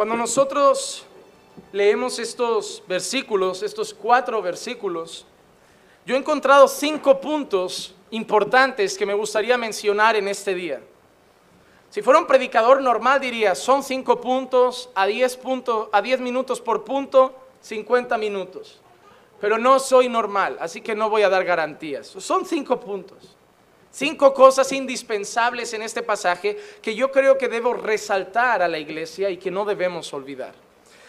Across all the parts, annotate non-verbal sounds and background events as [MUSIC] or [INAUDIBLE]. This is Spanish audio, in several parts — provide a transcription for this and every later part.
Cuando nosotros leemos estos versículos, estos cuatro versículos, yo he encontrado cinco puntos importantes que me gustaría mencionar en este día. Si fuera un predicador normal diría, son cinco puntos, a diez, puntos, a diez minutos por punto, 50 minutos. Pero no soy normal, así que no voy a dar garantías. Son cinco puntos. Cinco cosas indispensables en este pasaje que yo creo que debo resaltar a la iglesia y que no debemos olvidar.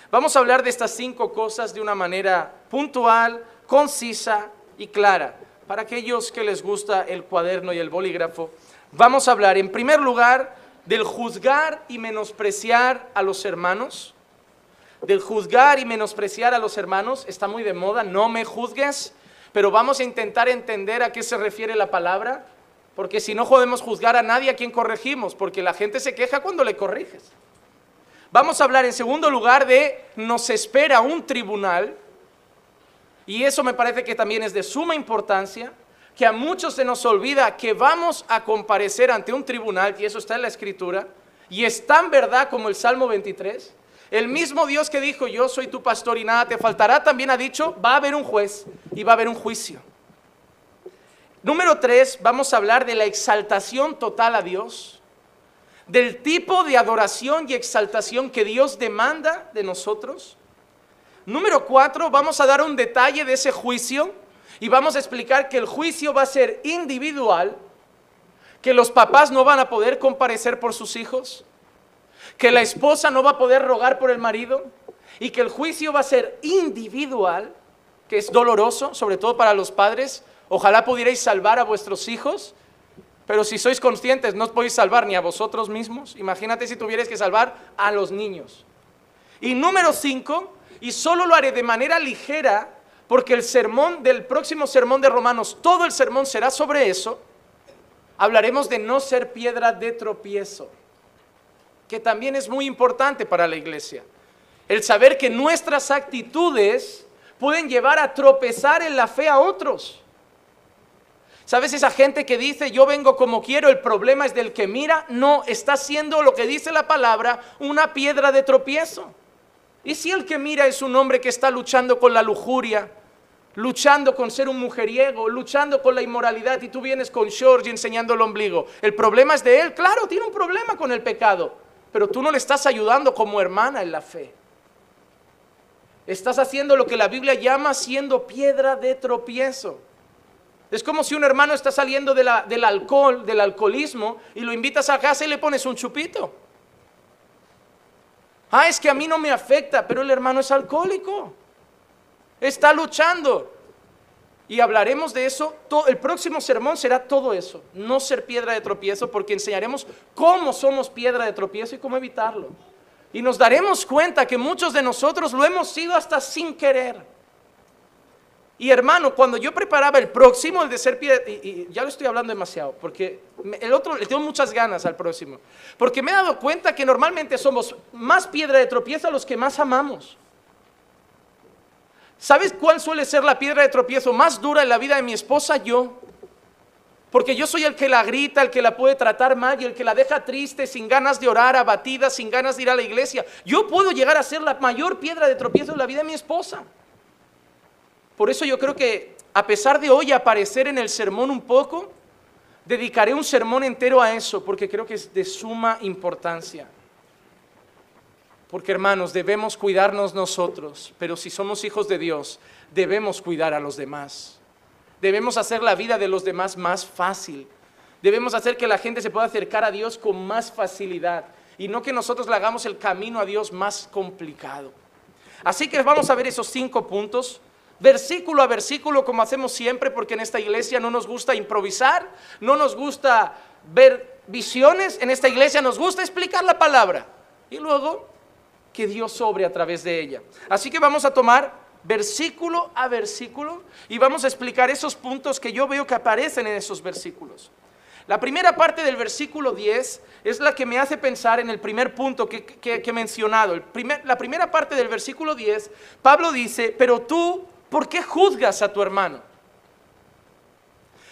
Vamos a hablar de estas cinco cosas de una manera puntual, concisa y clara. Para aquellos que les gusta el cuaderno y el bolígrafo, vamos a hablar en primer lugar del juzgar y menospreciar a los hermanos. Del juzgar y menospreciar a los hermanos, está muy de moda, no me juzgues, pero vamos a intentar entender a qué se refiere la palabra porque si no podemos juzgar a nadie a quien corregimos, porque la gente se queja cuando le corriges. Vamos a hablar en segundo lugar de nos espera un tribunal, y eso me parece que también es de suma importancia, que a muchos se nos olvida que vamos a comparecer ante un tribunal, y eso está en la escritura, y es tan verdad como el Salmo 23. El mismo Dios que dijo, yo soy tu pastor y nada te faltará, también ha dicho, va a haber un juez y va a haber un juicio. Número tres, vamos a hablar de la exaltación total a Dios, del tipo de adoración y exaltación que Dios demanda de nosotros. Número cuatro, vamos a dar un detalle de ese juicio y vamos a explicar que el juicio va a ser individual, que los papás no van a poder comparecer por sus hijos, que la esposa no va a poder rogar por el marido y que el juicio va a ser individual, que es doloroso, sobre todo para los padres, Ojalá pudierais salvar a vuestros hijos, pero si sois conscientes no os podéis salvar ni a vosotros mismos. Imagínate si tuvierais que salvar a los niños. Y número cinco, y solo lo haré de manera ligera, porque el sermón del próximo sermón de Romanos, todo el sermón será sobre eso, hablaremos de no ser piedra de tropiezo, que también es muy importante para la iglesia. El saber que nuestras actitudes pueden llevar a tropezar en la fe a otros. ¿Sabes esa gente que dice yo vengo como quiero, el problema es del que mira? No, está haciendo lo que dice la palabra una piedra de tropiezo. ¿Y si el que mira es un hombre que está luchando con la lujuria, luchando con ser un mujeriego, luchando con la inmoralidad y tú vienes con y enseñando el ombligo? ¿El problema es de él? Claro, tiene un problema con el pecado, pero tú no le estás ayudando como hermana en la fe. Estás haciendo lo que la Biblia llama siendo piedra de tropiezo. Es como si un hermano está saliendo del alcohol, del alcoholismo, y lo invitas a casa y le pones un chupito. Ah, es que a mí no me afecta, pero el hermano es alcohólico. Está luchando. Y hablaremos de eso. el próximo sermón será todo eso. No ser piedra de tropiezo, porque enseñaremos cómo somos piedra de tropiezo y cómo evitarlo. Y nos daremos cuenta que muchos de nosotros lo hemos sido hasta sin querer. Y hermano, cuando yo preparaba el próximo, el de ser piedra, y, ya lo estoy hablando demasiado, porque el otro le tengo muchas ganas al próximo, porque me he dado cuenta que normalmente somos más piedra de tropiezo a los que más amamos. ¿Sabes cuál suele ser la piedra de tropiezo más dura en la vida de mi esposa? Yo. Porque yo soy el que la grita, el que la puede tratar mal y el que la deja triste, sin ganas de orar, abatida, sin ganas de ir a la iglesia. Yo puedo llegar a ser la mayor piedra de tropiezo en la vida de mi esposa. Por eso yo creo que a pesar de hoy aparecer en el sermón un poco, dedicaré un sermón entero a eso, porque creo que es de suma importancia. Porque hermanos, debemos cuidarnos nosotros, pero si somos hijos de Dios, debemos cuidar a los demás. Debemos hacer la vida de los demás más fácil. Debemos hacer que la gente se pueda acercar a Dios con más facilidad y no que nosotros le hagamos el camino a Dios más complicado. Así que vamos a ver esos cinco puntos versículo a versículo como hacemos siempre, porque en esta iglesia no nos gusta improvisar, no nos gusta ver visiones, en esta iglesia nos gusta explicar la palabra y luego que Dios sobre a través de ella. Así que vamos a tomar versículo a versículo y vamos a explicar esos puntos que yo veo que aparecen en esos versículos. La primera parte del versículo 10 es la que me hace pensar en el primer punto que, he mencionado. la primera parte del versículo 10, Pablo dice, pero tú ¿Por qué juzgas a tu hermano?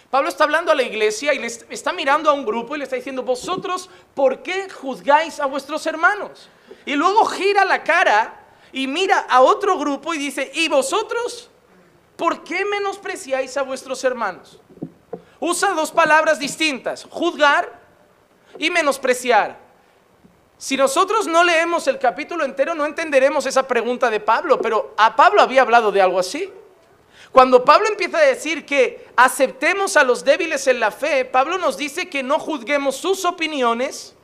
Pablo está hablando a la iglesia y le está mirando a un grupo y le está diciendo, vosotros, ¿por qué juzgáis a vuestros hermanos? Y luego gira la cara y mira a otro grupo y dice, ¿y vosotros? ¿Por qué menospreciáis a vuestros hermanos? Usa dos palabras distintas, juzgar y menospreciar. Si nosotros no leemos el capítulo entero, no entenderemos esa pregunta de Pablo, pero a Pablo había hablado de algo así. Cuando Pablo empieza a decir que aceptemos a los débiles en la fe, Pablo nos dice que no juzguemos sus opiniones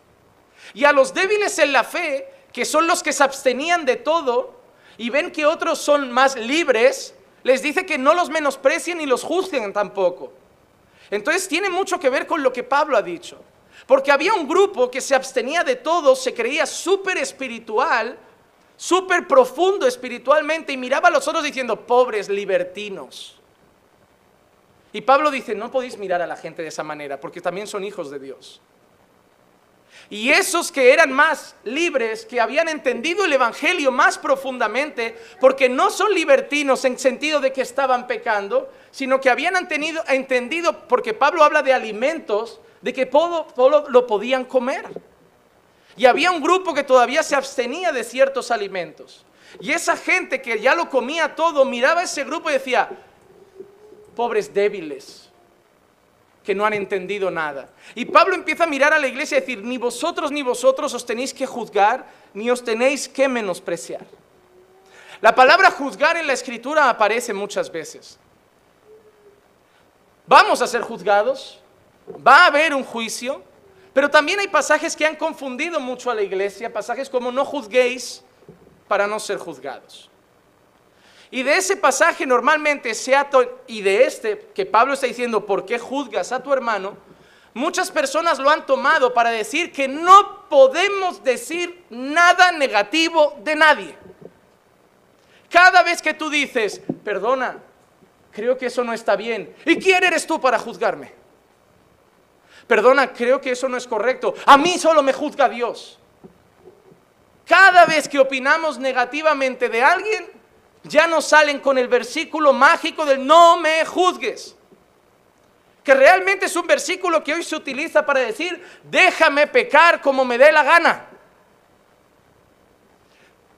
y a los débiles en la fe, que son los que se abstenían de todo y ven que otros son más libres, les dice que no los menosprecien ni los juzguen tampoco. Entonces tiene mucho que ver con lo que Pablo ha dicho. Porque había un grupo que se abstenía de todo, se creía súper espiritual, súper profundo espiritualmente y miraba a los otros diciendo, pobres libertinos. Y Pablo dice, no podéis mirar a la gente de esa manera porque también son hijos de Dios. Y esos que eran más libres, que habían entendido el Evangelio más profundamente, porque no son libertinos en sentido de que estaban pecando, sino que habían entendido, entendido porque Pablo habla de alimentos, de que todo, lo podían comer. Y había un grupo que todavía se abstenía de ciertos alimentos. Y esa gente que ya lo comía todo, miraba a ese grupo y decía, pobres débiles, que no han entendido nada. Y Pablo empieza a mirar a la iglesia y decir, ni vosotros ni vosotros os tenéis que juzgar, ni os tenéis que menospreciar. La palabra juzgar en la escritura aparece muchas veces. Vamos a ser juzgados, va a haber un juicio, pero también hay pasajes que han confundido mucho a la iglesia, pasajes como no juzguéis para no ser juzgados. Y de ese pasaje normalmente sea y de este que Pablo está diciendo, ¿por qué juzgas a tu hermano? Muchas personas lo han tomado para decir que no podemos decir nada negativo de nadie. Cada vez que tú dices, perdona, creo que eso no está bien, ¿y quién eres tú para juzgarme? Perdona, creo que eso no es correcto. A mí solo me juzga Dios. Cada vez que opinamos negativamente de alguien, ya nos salen con el versículo mágico del no me juzgues. Que realmente es un versículo que hoy se utiliza para decir, déjame pecar como me dé la gana.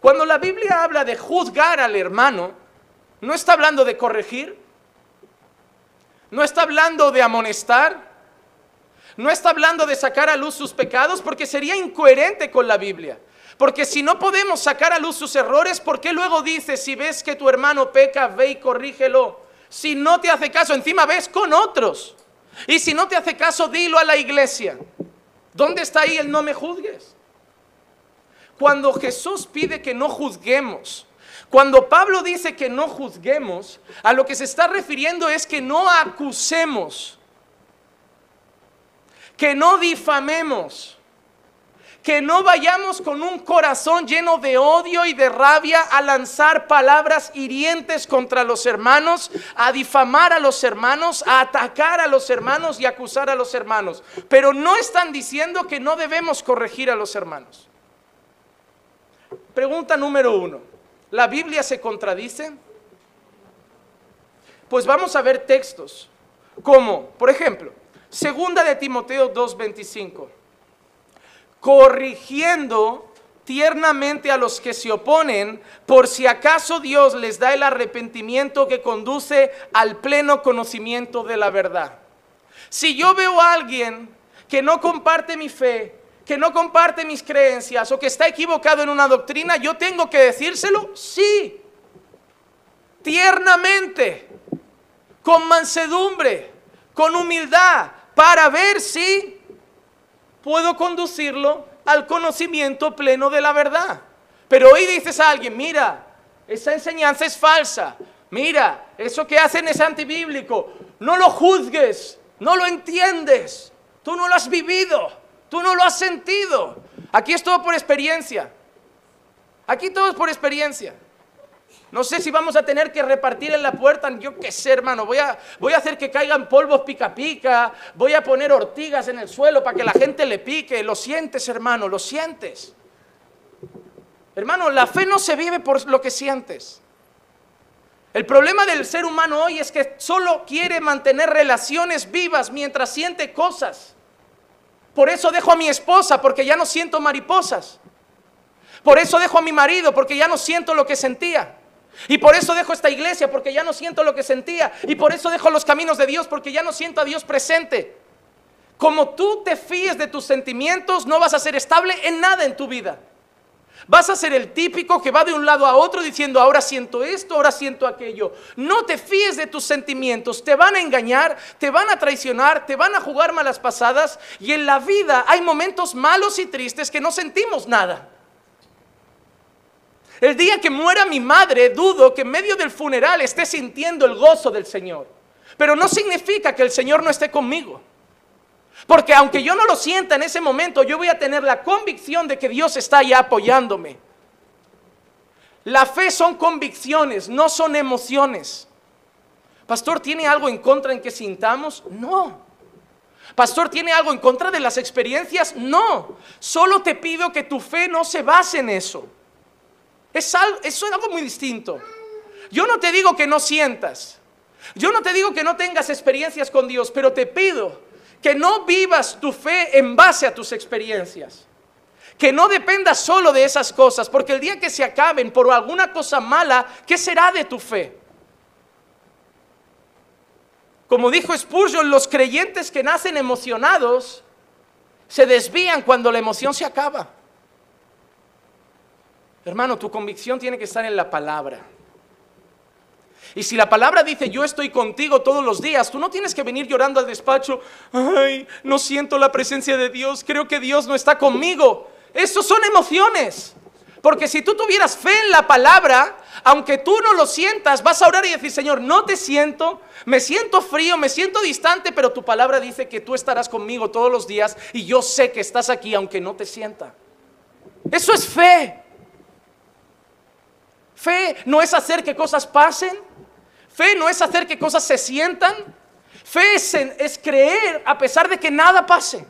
Cuando la Biblia habla de juzgar al hermano, no está hablando de corregir, no está hablando de amonestar, no está hablando de sacar a luz sus pecados porque sería incoherente con la Biblia. Porque si no podemos sacar a luz sus errores, ¿por qué luego dice, si ves que tu hermano peca, ve y corrígelo? Si no te hace caso, encima ves con otros. Y si no te hace caso, dilo a la iglesia. ¿Dónde está ahí el no me juzgues? Cuando Jesús pide que no juzguemos, cuando Pablo dice que no juzguemos, a lo que se está refiriendo es que no acusemos que no difamemos, que no vayamos con un corazón lleno de odio y de rabia a lanzar palabras hirientes contra los hermanos, a difamar a los hermanos, a atacar a los hermanos y acusar a los hermanos. Pero no están diciendo que no debemos corregir a los hermanos. Pregunta número uno. ¿La Biblia se contradice? Pues vamos a ver textos como, por ejemplo, Segunda de Timoteo 2:25. Corrigiendo tiernamente a los que se oponen, por si acaso Dios les da el arrepentimiento que conduce al pleno conocimiento de la verdad. Si yo veo a alguien que no comparte mi fe, que no comparte mis creencias o que está equivocado en una doctrina, yo tengo que decírselo, sí, tiernamente, con mansedumbre, con humildad, para ver si puedo conducirlo al conocimiento pleno de la verdad. Pero hoy dices a alguien, mira, esa enseñanza es falsa, mira, eso que hacen es antibíblico, no lo juzgues, no lo entiendes, tú no lo has vivido, tú no lo has sentido. Aquí es todo por experiencia, aquí todo es por experiencia. No sé si vamos a tener que repartir en la puerta, yo qué sé, hermano. Voy a, voy a hacer que caigan polvos pica pica. Voy a poner ortigas en el suelo para que la gente le pique. Lo sientes, hermano, lo sientes. Hermano, la fe no se vive por lo que sientes. El problema del ser humano hoy es que solo quiere mantener relaciones vivas mientras siente cosas. Por eso dejo a mi esposa, porque ya no siento mariposas. Por eso dejo a mi marido, porque ya no siento lo que sentía. Y por eso dejo esta iglesia, porque ya no siento lo que sentía. Y por eso dejo los caminos de Dios, porque ya no siento a Dios presente. Como tú te fíes de tus sentimientos, no vas a ser estable en nada en tu vida. Vas a ser el típico que va de un lado a otro diciendo, ahora siento esto, ahora siento aquello. No te fíes de tus sentimientos, te van a engañar, te van a traicionar, te van a jugar malas pasadas y en la vida hay momentos malos y tristes que no sentimos nada. El día que muera mi madre, dudo que en medio del funeral esté sintiendo el gozo del Señor. Pero no significa que el Señor no esté conmigo. Porque aunque yo no lo sienta en ese momento, yo voy a tener la convicción de que Dios está ahí apoyándome. La fe son convicciones, no son emociones. Pastor, ¿tiene algo en contra en que sintamos? No. Pastor, ¿tiene algo en contra de las experiencias? No. Solo te pido que tu fe no se base en eso. Es algo, es algo muy distinto. Yo no te digo que no sientas. Yo no te digo que no tengas experiencias con Dios, pero te pido que no vivas tu fe en base a tus experiencias. Que no dependas solo de esas cosas, porque el día que se acaben por alguna cosa mala, ¿qué será de tu fe? Como dijo Spurgeon, los creyentes que nacen emocionados se desvían cuando la emoción se acaba. Hermano, tu convicción tiene que estar en la palabra. Y si la palabra dice, yo estoy contigo todos los días, tú no tienes que venir llorando al despacho, ay, no siento la presencia de Dios, creo que Dios no está conmigo. Eso son emociones. Porque si tú tuvieras fe en la palabra, aunque tú no lo sientas, vas a orar y decir, Señor, no te siento, me siento frío, me siento distante, pero tu palabra dice que tú estarás conmigo todos los días y yo sé que estás aquí aunque no te sienta. Eso es fe. Fe no es hacer que cosas pasen. Fe no es hacer que cosas se sientan. Fe es, creer a pesar de que nada pase.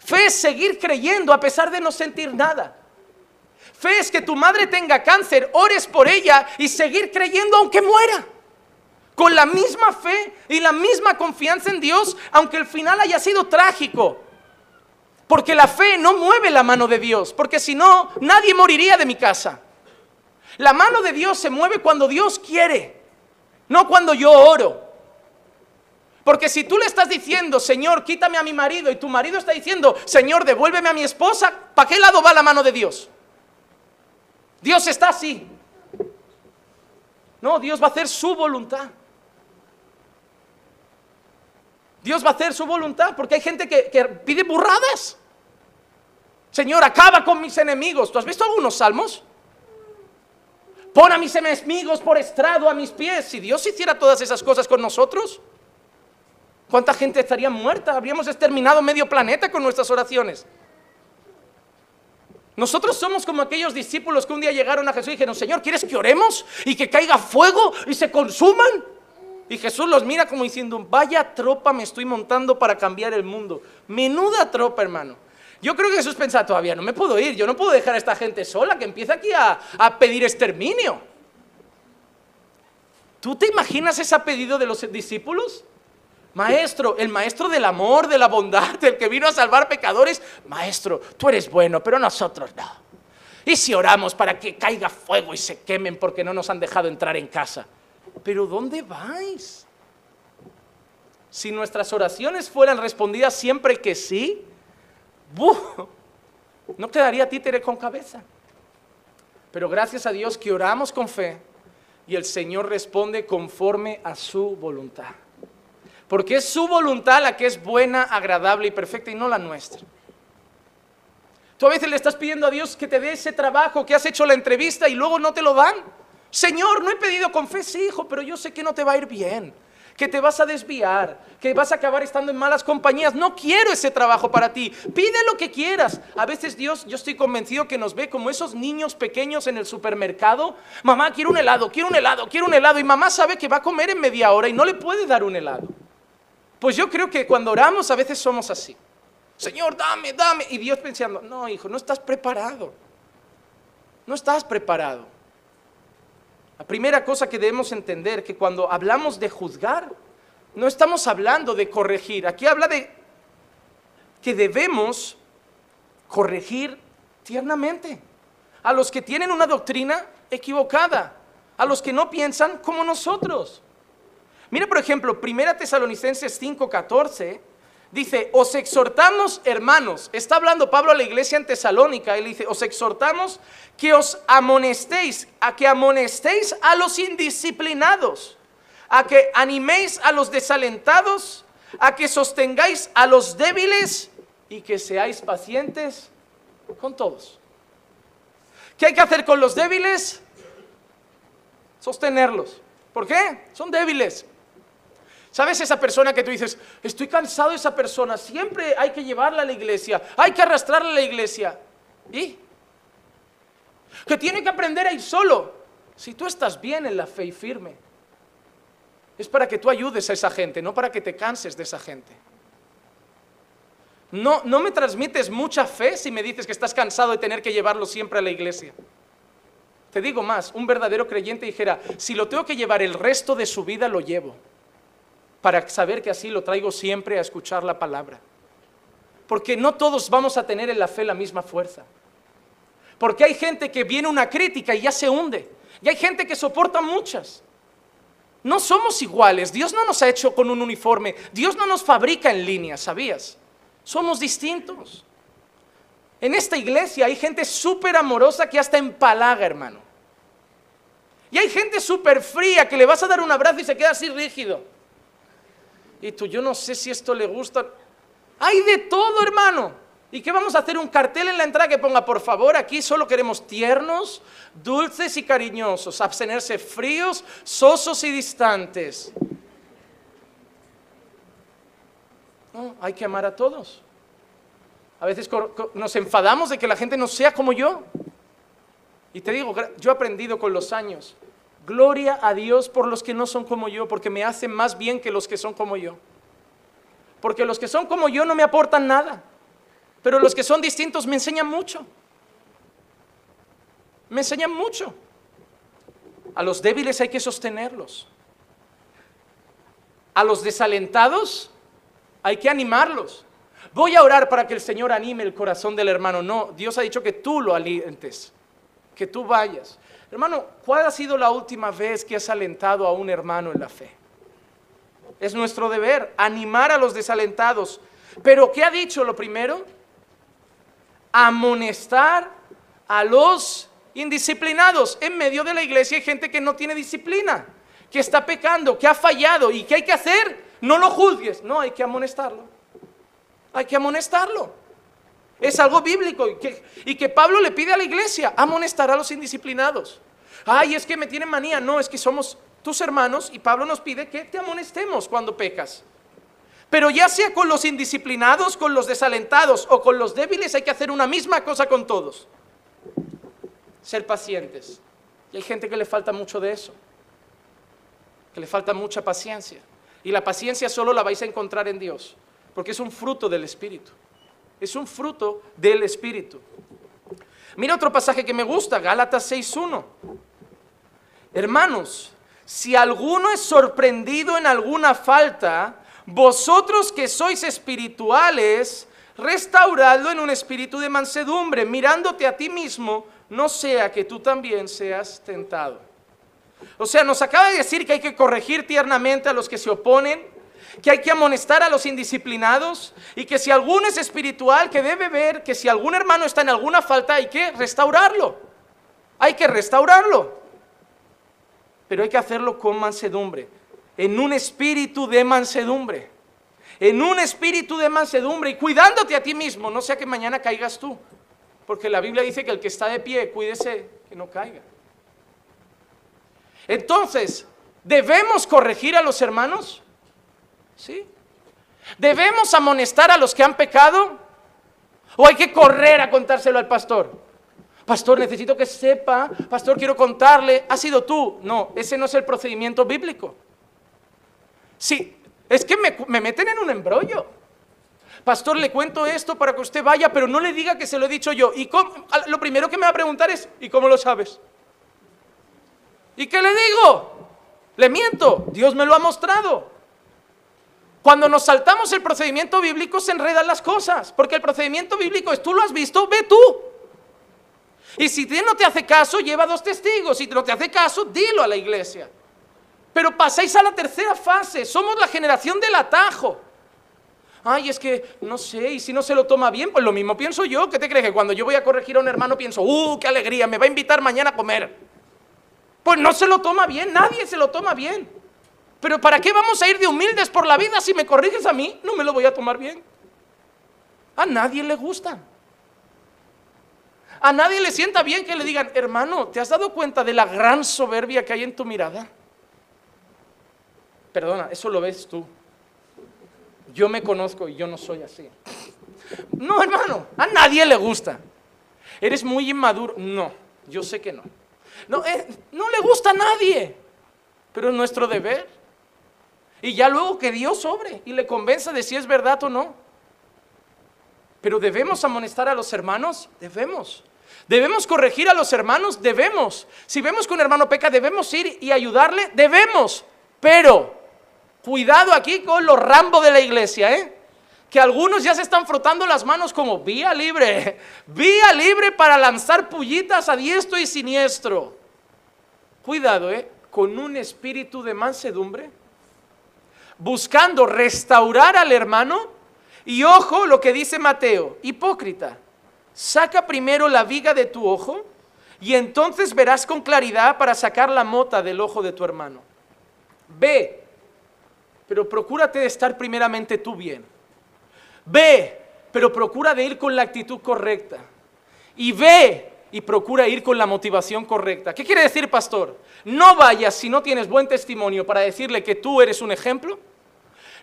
Fe es seguir creyendo a pesar de no sentir nada. Fe es que tu madre tenga cáncer, ores por ella y seguir creyendo aunque muera. Con la misma fe y la misma confianza en Dios, aunque el final haya sido trágico. Porque la fe no mueve la mano de Dios, porque si no, nadie moriría de mi casa. La mano de Dios se mueve cuando Dios quiere, no cuando yo oro. Porque si tú le estás diciendo, Señor, quítame a mi marido, y tu marido está diciendo, Señor, devuélveme a mi esposa, ¿para qué lado va la mano de Dios? Dios está así. No, Dios va a hacer su voluntad. Dios va a hacer su voluntad, porque hay gente que, pide burradas. Señor, acaba con mis enemigos. ¿Tú has visto algunos salmos? Pon a mis enemigos por estrado a mis pies. Si Dios hiciera todas esas cosas con nosotros, ¿cuánta gente estaría muerta? Habríamos exterminado medio planeta con nuestras oraciones. Nosotros somos como aquellos discípulos que un día llegaron a Jesús y dijeron, Señor, ¿quieres que oremos y que caiga fuego y se consuman? Y Jesús los mira como diciendo, vaya tropa me estoy montando para cambiar el mundo. Menuda tropa, hermano. Yo creo que Jesús pensaba, todavía no me puedo ir, yo no puedo dejar a esta gente sola que empieza aquí a, a pedir exterminio. ¿Tú te imaginas ese pedido de los discípulos? Maestro, el maestro del amor, de la bondad, [LAUGHS] el que vino a salvar pecadores. Maestro, tú eres bueno, pero nosotros no. ¿Y si oramos para que caiga fuego y se quemen porque no nos han dejado entrar en casa? Pero ¿dónde vais? Si nuestras oraciones fueran respondidas siempre que sí, no quedaría títere con cabeza. Pero gracias a Dios que oramos con fe y el Señor responde conforme a su voluntad. Porque es su voluntad la que es buena, agradable y perfecta y no la nuestra. Tú a veces le estás pidiendo a Dios que te dé ese trabajo, que has hecho la entrevista y luego no te lo dan. Señor, no he pedido con fe, sí, hijo, pero yo sé que no te va a ir bien que te vas a desviar, que vas a acabar estando en malas compañías. No quiero ese trabajo para ti. Pide lo que quieras. A veces Dios, yo estoy convencido que nos ve como esos niños pequeños en el supermercado. Mamá, quiero un helado, quiero un helado, quiero un helado. Y mamá sabe que va a comer en media hora y no le puede dar un helado. Pues yo creo que cuando oramos a veces somos así. Señor, dame, dame. Y Dios pensando, no, hijo, no estás preparado. No estás preparado. La primera cosa que debemos entender que cuando hablamos de juzgar, no estamos hablando de corregir. Aquí habla de que debemos corregir tiernamente. a los que tienen una doctrina equivocada, a los que no piensan como nosotros. Mira, por ejemplo, 1 Tesalonicenses 5:14 dice, os exhortamos, hermanos, está hablando Pablo a la iglesia en Tesalónica, él dice, os exhortamos que os amonestéis, a que amonestéis a los indisciplinados, a que animéis a los desalentados, a que sostengáis a los débiles y que seáis pacientes con todos. ¿Qué hay que hacer con los débiles? Sostenerlos. ¿Por qué? Son débiles. ¿Sabes esa persona que tú dices, estoy cansado de esa persona, siempre hay que llevarla a la iglesia, hay que arrastrarla a la iglesia? ¿Y? Que tiene que aprender a ir solo. Si tú estás bien en la fe y firme, es para que tú ayudes a esa gente, no para que te canses de esa gente. No, no me transmites mucha fe si me dices que estás cansado de tener que llevarlo siempre a la iglesia. Te digo más, un verdadero creyente dijera, si lo tengo que llevar el resto de su vida, lo llevo para saber que así lo traigo siempre a escuchar la palabra. Porque no todos vamos a tener en la fe la misma fuerza. Porque hay gente que viene una crítica y ya se hunde. Y hay gente que soporta muchas. No somos iguales. Dios no nos ha hecho con un uniforme. Dios no nos fabrica en línea, ¿sabías? Somos distintos. En esta iglesia hay gente súper amorosa que hasta empalaga, hermano. Y hay gente súper fría que le vas a dar un abrazo y se queda así rígido. Y tú, yo no sé si esto le gusta. Hay de todo, hermano. ¿Y qué vamos a hacer? Un cartel en la entrada que ponga, por favor, aquí solo queremos tiernos, dulces y cariñosos, abstenerse fríos, sosos y distantes. No, hay que amar a todos. A veces nos enfadamos de que la gente no sea como yo. Y te digo, yo he aprendido con los años Gloria a Dios por los que no son como yo, porque me hacen más bien que los que son como yo. Porque los que son como yo no me aportan nada, pero los que son distintos me enseñan mucho. Me enseñan mucho. A los débiles hay que sostenerlos. A los desalentados hay que animarlos. Voy a orar para que el Señor anime el corazón del hermano. No, Dios ha dicho que tú lo alientes, que tú vayas. Hermano, ¿cuál ha sido la última vez que has alentado a un hermano en la fe? Es nuestro deber animar a los desalentados. Pero ¿qué ha dicho lo primero? Amonestar a los indisciplinados. En medio de la iglesia hay gente que no tiene disciplina, que está pecando, que ha fallado. ¿Y qué hay que hacer? No lo juzgues. No, hay que amonestarlo. Hay que amonestarlo. Es algo bíblico y que, y que Pablo le pide a la iglesia, amonestar a los indisciplinados. Ay, es que me tienen manía. No, es que somos tus hermanos y Pablo nos pide que te amonestemos cuando pecas. Pero ya sea con los indisciplinados, con los desalentados o con los débiles, hay que hacer una misma cosa con todos. Ser pacientes. Y hay gente que le falta mucho de eso. Que le falta mucha paciencia. Y la paciencia solo la vais a encontrar en Dios. Porque es un fruto del Espíritu. Es un fruto del Espíritu. Mira otro pasaje que me gusta, Gálatas 6.1. Hermanos, si alguno es sorprendido en alguna falta, vosotros que sois espirituales, restauradlo en un espíritu de mansedumbre, mirándote a ti mismo, no sea que tú también seas tentado. O sea, nos acaba de decir que hay que corregir tiernamente a los que se oponen, que hay que amonestar a los indisciplinados y que si alguno es espiritual, que debe ver que si algún hermano está en alguna falta, hay que restaurarlo. Hay que restaurarlo. Pero hay que hacerlo con mansedumbre, en un espíritu de mansedumbre. En un espíritu de mansedumbre y cuidándote a ti mismo, no sea que mañana caigas tú. Porque la Biblia dice que el que está de pie, cuídese que no caiga. Entonces, ¿debemos corregir a los hermanos? ¿Sí? ¿Debemos amonestar a los que han pecado? ¿O hay que correr a contárselo al pastor? Pastor, necesito que sepa, pastor, quiero contarle, ha sido tú. No, ese no es el procedimiento bíblico. Sí, es que me, meten en un embrollo. Pastor, le cuento esto para que usted vaya, pero no le diga que se lo he dicho yo. Y lo primero que me va a preguntar es, ¿y cómo lo sabes? ¿Y qué le digo? Le miento, Dios me lo ha mostrado. Cuando nos saltamos el procedimiento bíblico se enredan las cosas, porque el procedimiento bíblico es, tú lo has visto, ve tú. Y si no te hace caso, lleva dos testigos. Si no te hace caso, dilo a la iglesia. Pero pasáis a la tercera fase. Somos la generación del atajo. Ay, es que no sé, y si no se lo toma bien, pues lo mismo pienso yo. ¿Qué te crees? Que cuando yo voy a corregir a un hermano pienso, ¡uh, qué alegría! Me va a invitar mañana a comer. Pues no se lo toma bien, nadie se lo toma bien. Pero ¿para qué vamos a ir de humildes por la vida si me corriges a mí? No me lo voy a tomar bien. A nadie le gusta. A nadie le sienta bien que le digan, hermano, ¿te has dado cuenta de la gran soberbia que hay en tu mirada? Perdona, eso lo ves tú. Yo me conozco y yo no soy así. No, hermano, a nadie le gusta. ¿Eres muy inmaduro? No, yo sé que no. No, eh, no le gusta a nadie, pero es nuestro deber. Y ya luego que Dios sobre y le convenza de si es verdad o no. Pero debemos amonestar a los hermanos, debemos. Debemos corregir a los hermanos, debemos. Si vemos que un hermano peca, debemos ir y ayudarle, debemos. Pero cuidado aquí con los rambos de la iglesia, ¿eh? Que algunos ya se están frotando las manos como vía libre, [LAUGHS] vía libre para lanzar pullitas a diestro y siniestro. Cuidado, ¿eh? Con un espíritu de mansedumbre, buscando restaurar al hermano. Y ojo lo que dice Mateo, hipócrita saca primero la viga de tu ojo y entonces verás con claridad para sacar la mota del ojo de tu hermano. Ve, pero procúrate de estar primeramente tú bien. Ve, pero procura de ir con la actitud correcta. Y ve y procura ir con la motivación correcta. ¿Qué quiere decir, pastor? No vayas si no tienes buen testimonio para decirle que tú eres un ejemplo.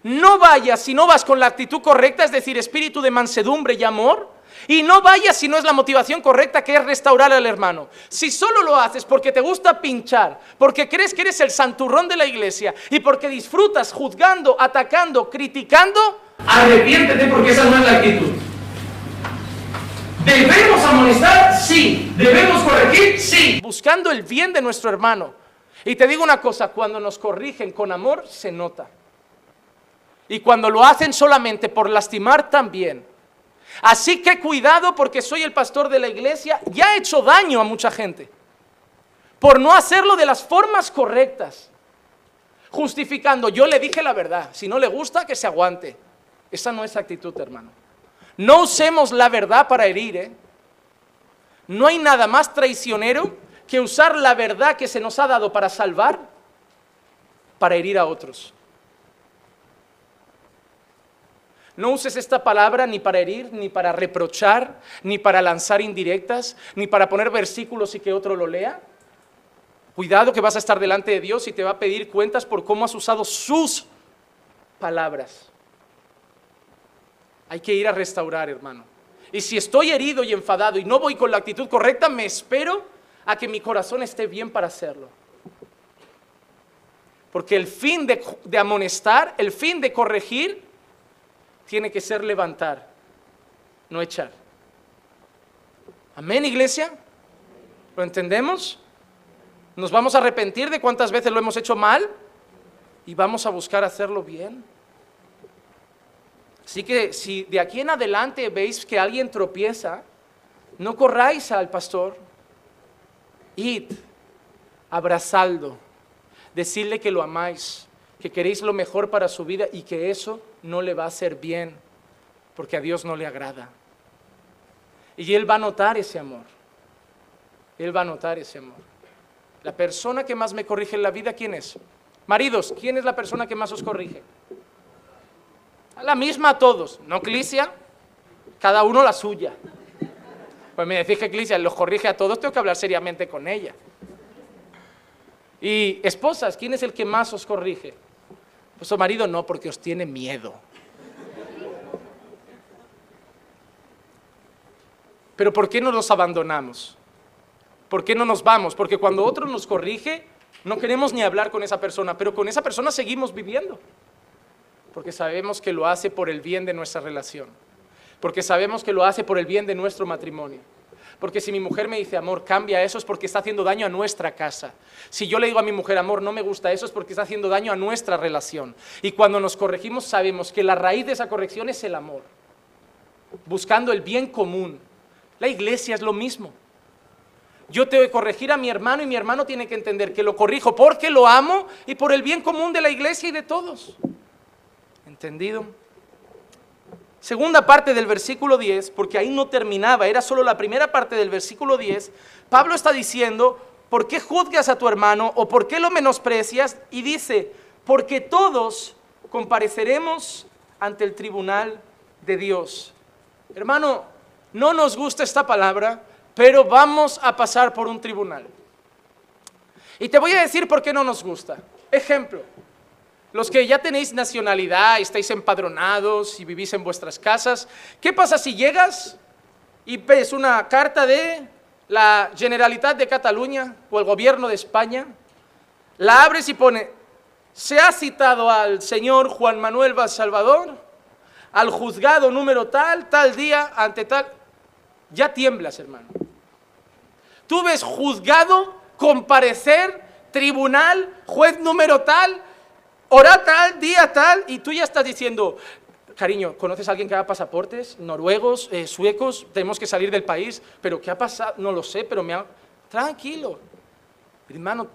No vayas si no vas con la actitud correcta, es decir, espíritu de mansedumbre y amor. Y no vayas si no es la motivación correcta que es restaurar al hermano. Si solo lo haces porque te gusta pinchar, porque crees que eres el santurrón de la iglesia y porque disfrutas juzgando, atacando, criticando, arrepiéntete porque esa no es la actitud. ¿Debemos amonestar? Sí. ¿Debemos corregir? Sí. Buscando el bien de nuestro hermano. Y te digo una cosa, cuando nos corrigen con amor, se nota. Y cuando lo hacen solamente por lastimar, también. Así que cuidado porque soy el pastor de la iglesia, ya he hecho daño a mucha gente por no hacerlo de las formas correctas, justificando, yo le dije la verdad, si no le gusta, que se aguante. Esa no es actitud, hermano. No usemos la verdad para herir. ¿eh? No hay nada más traicionero que usar la verdad que se nos ha dado para salvar para herir a otros. No uses esta palabra ni para herir, ni para reprochar, ni para lanzar indirectas, ni para poner versículos y que otro lo lea. Cuidado que vas a estar delante de Dios y te va a pedir cuentas por cómo has usado sus palabras. Hay que ir a restaurar, hermano. Y si estoy herido y enfadado y no voy con la actitud correcta, me espero a que mi corazón esté bien para hacerlo. Porque el fin de, amonestar, el fin de corregir, tiene que ser levantar, no echar. Amén, iglesia. ¿Lo entendemos? Nos vamos a arrepentir de cuántas veces lo hemos hecho mal y vamos a buscar hacerlo bien. Así que si de aquí en adelante veis que alguien tropieza, no corráis al pastor, id, abrazaldo, decirle que lo amáis, que queréis lo mejor para su vida y que eso no le va a hacer bien, porque a Dios no le agrada. Y Él va a notar ese amor. Él va a notar ese amor. La persona que más me corrige en la vida, ¿quién es? Maridos, ¿quién es la persona que más os corrige? La misma a todos, no Eclesia, cada uno la suya. Pues me decís que Eclesia los corrige a todos, tengo que hablar seriamente con ella. Y esposas, ¿quién es el que más os corrige? Vuestro marido no, porque os tiene miedo. Pero ¿por qué no los abandonamos? ¿Por qué no nos vamos? Porque cuando otro nos corrige, no queremos ni hablar con esa persona, pero con esa persona seguimos viviendo. Porque sabemos que lo hace por el bien de nuestra relación. Porque sabemos que lo hace por el bien de nuestro matrimonio. Porque si mi mujer me dice, amor, cambia eso, es porque está haciendo daño a nuestra casa. Si yo le digo a mi mujer, amor, no me gusta eso, es porque está haciendo daño a nuestra relación. Y cuando nos corregimos, sabemos que la raíz de esa corrección es el amor. Buscando el bien común. La iglesia es lo mismo. Yo tengo que corregir a mi hermano y mi hermano tiene que entender que lo corrijo porque lo amo y por el bien común de la iglesia y de todos. ¿Entendido? Segunda parte del versículo 10, porque ahí no terminaba, era solo la primera parte del versículo 10. Pablo está diciendo, ¿por qué juzgas a tu hermano o por qué lo menosprecias? Y dice, porque todos compareceremos ante el tribunal de Dios. Hermano, no nos gusta esta palabra, pero vamos a pasar por un tribunal. Y te voy a decir por qué no nos gusta. Ejemplo, los que ya tenéis nacionalidad, estáis empadronados y vivís en vuestras casas, ¿qué pasa si llegas y ves una carta de la Generalitat de Cataluña o el gobierno de España? La abres y pone, se ha citado al señor Juan Manuel Salvador al juzgado número tal, tal día, ante tal ya tiemblas, hermano. Tú ves juzgado, comparecer, tribunal, juez número tal, hora tal, día tal, y tú ya estás diciendo, cariño, ¿conoces a alguien que haga pasaportes? Noruegos, eh, suecos, tenemos que salir del país, pero ¿qué ha pasado? No lo sé, pero me ha... Tranquilo. Hermano,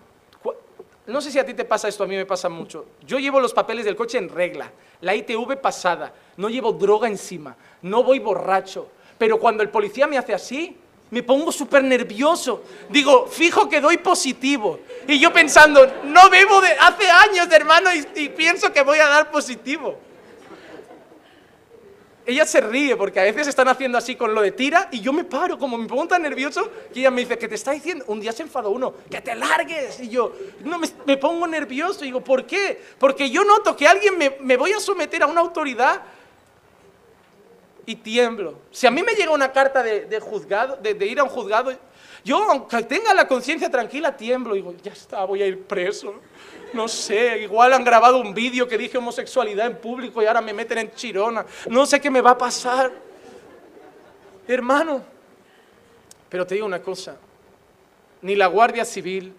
no sé si a ti te pasa esto, a mí me pasa mucho. Yo llevo los papeles del coche en regla, la ITV pasada, no llevo droga encima, no voy borracho, pero cuando el policía me hace así, me pongo súper nervioso. Digo, fijo que doy positivo. Y yo pensando, no bebo de hace años, hermano, y, pienso que voy a dar positivo. Ella se ríe porque a veces están haciendo así con lo de tira y yo me paro, como me pongo tan nervioso, que ella me dice, ¿qué te está diciendo? Un día se enfadó uno, que te largues. Y yo, no, me, pongo nervioso. Y digo, ¿por qué? Porque yo noto que alguien me, me voy a someter a una autoridad y tiemblo. Si a mí me llega una carta de, juzgado, de, ir a un juzgado, yo aunque tenga la conciencia tranquila, tiemblo. Digo, ya está, voy a ir preso. No sé, igual han grabado un vídeo que dije homosexualidad en público y ahora me meten en chirona. No sé qué me va a pasar. Hermano, pero te digo una cosa, ni la Guardia Civil,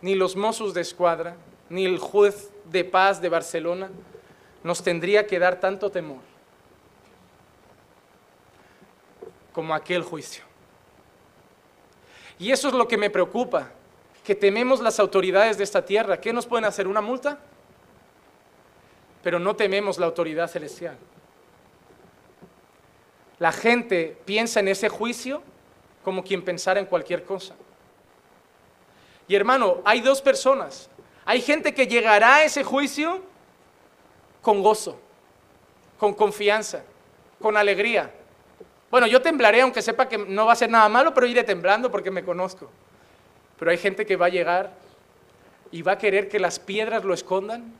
ni los Mossos de Escuadra, ni el juez de paz de Barcelona nos tendría que dar tanto temor como aquel juicio. Y eso es lo que me preocupa, que tememos las autoridades de esta tierra. ¿Qué nos pueden hacer? ¿Una multa? Pero no tememos la autoridad celestial. La gente piensa en ese juicio como quien pensara en cualquier cosa. Y hermano, hay dos personas. Hay gente que llegará a ese juicio con gozo, con confianza, con alegría. Bueno, yo temblaré aunque sepa que no va a ser nada malo, pero iré temblando porque me conozco. Pero hay gente que va a llegar y va a querer que las piedras lo escondan,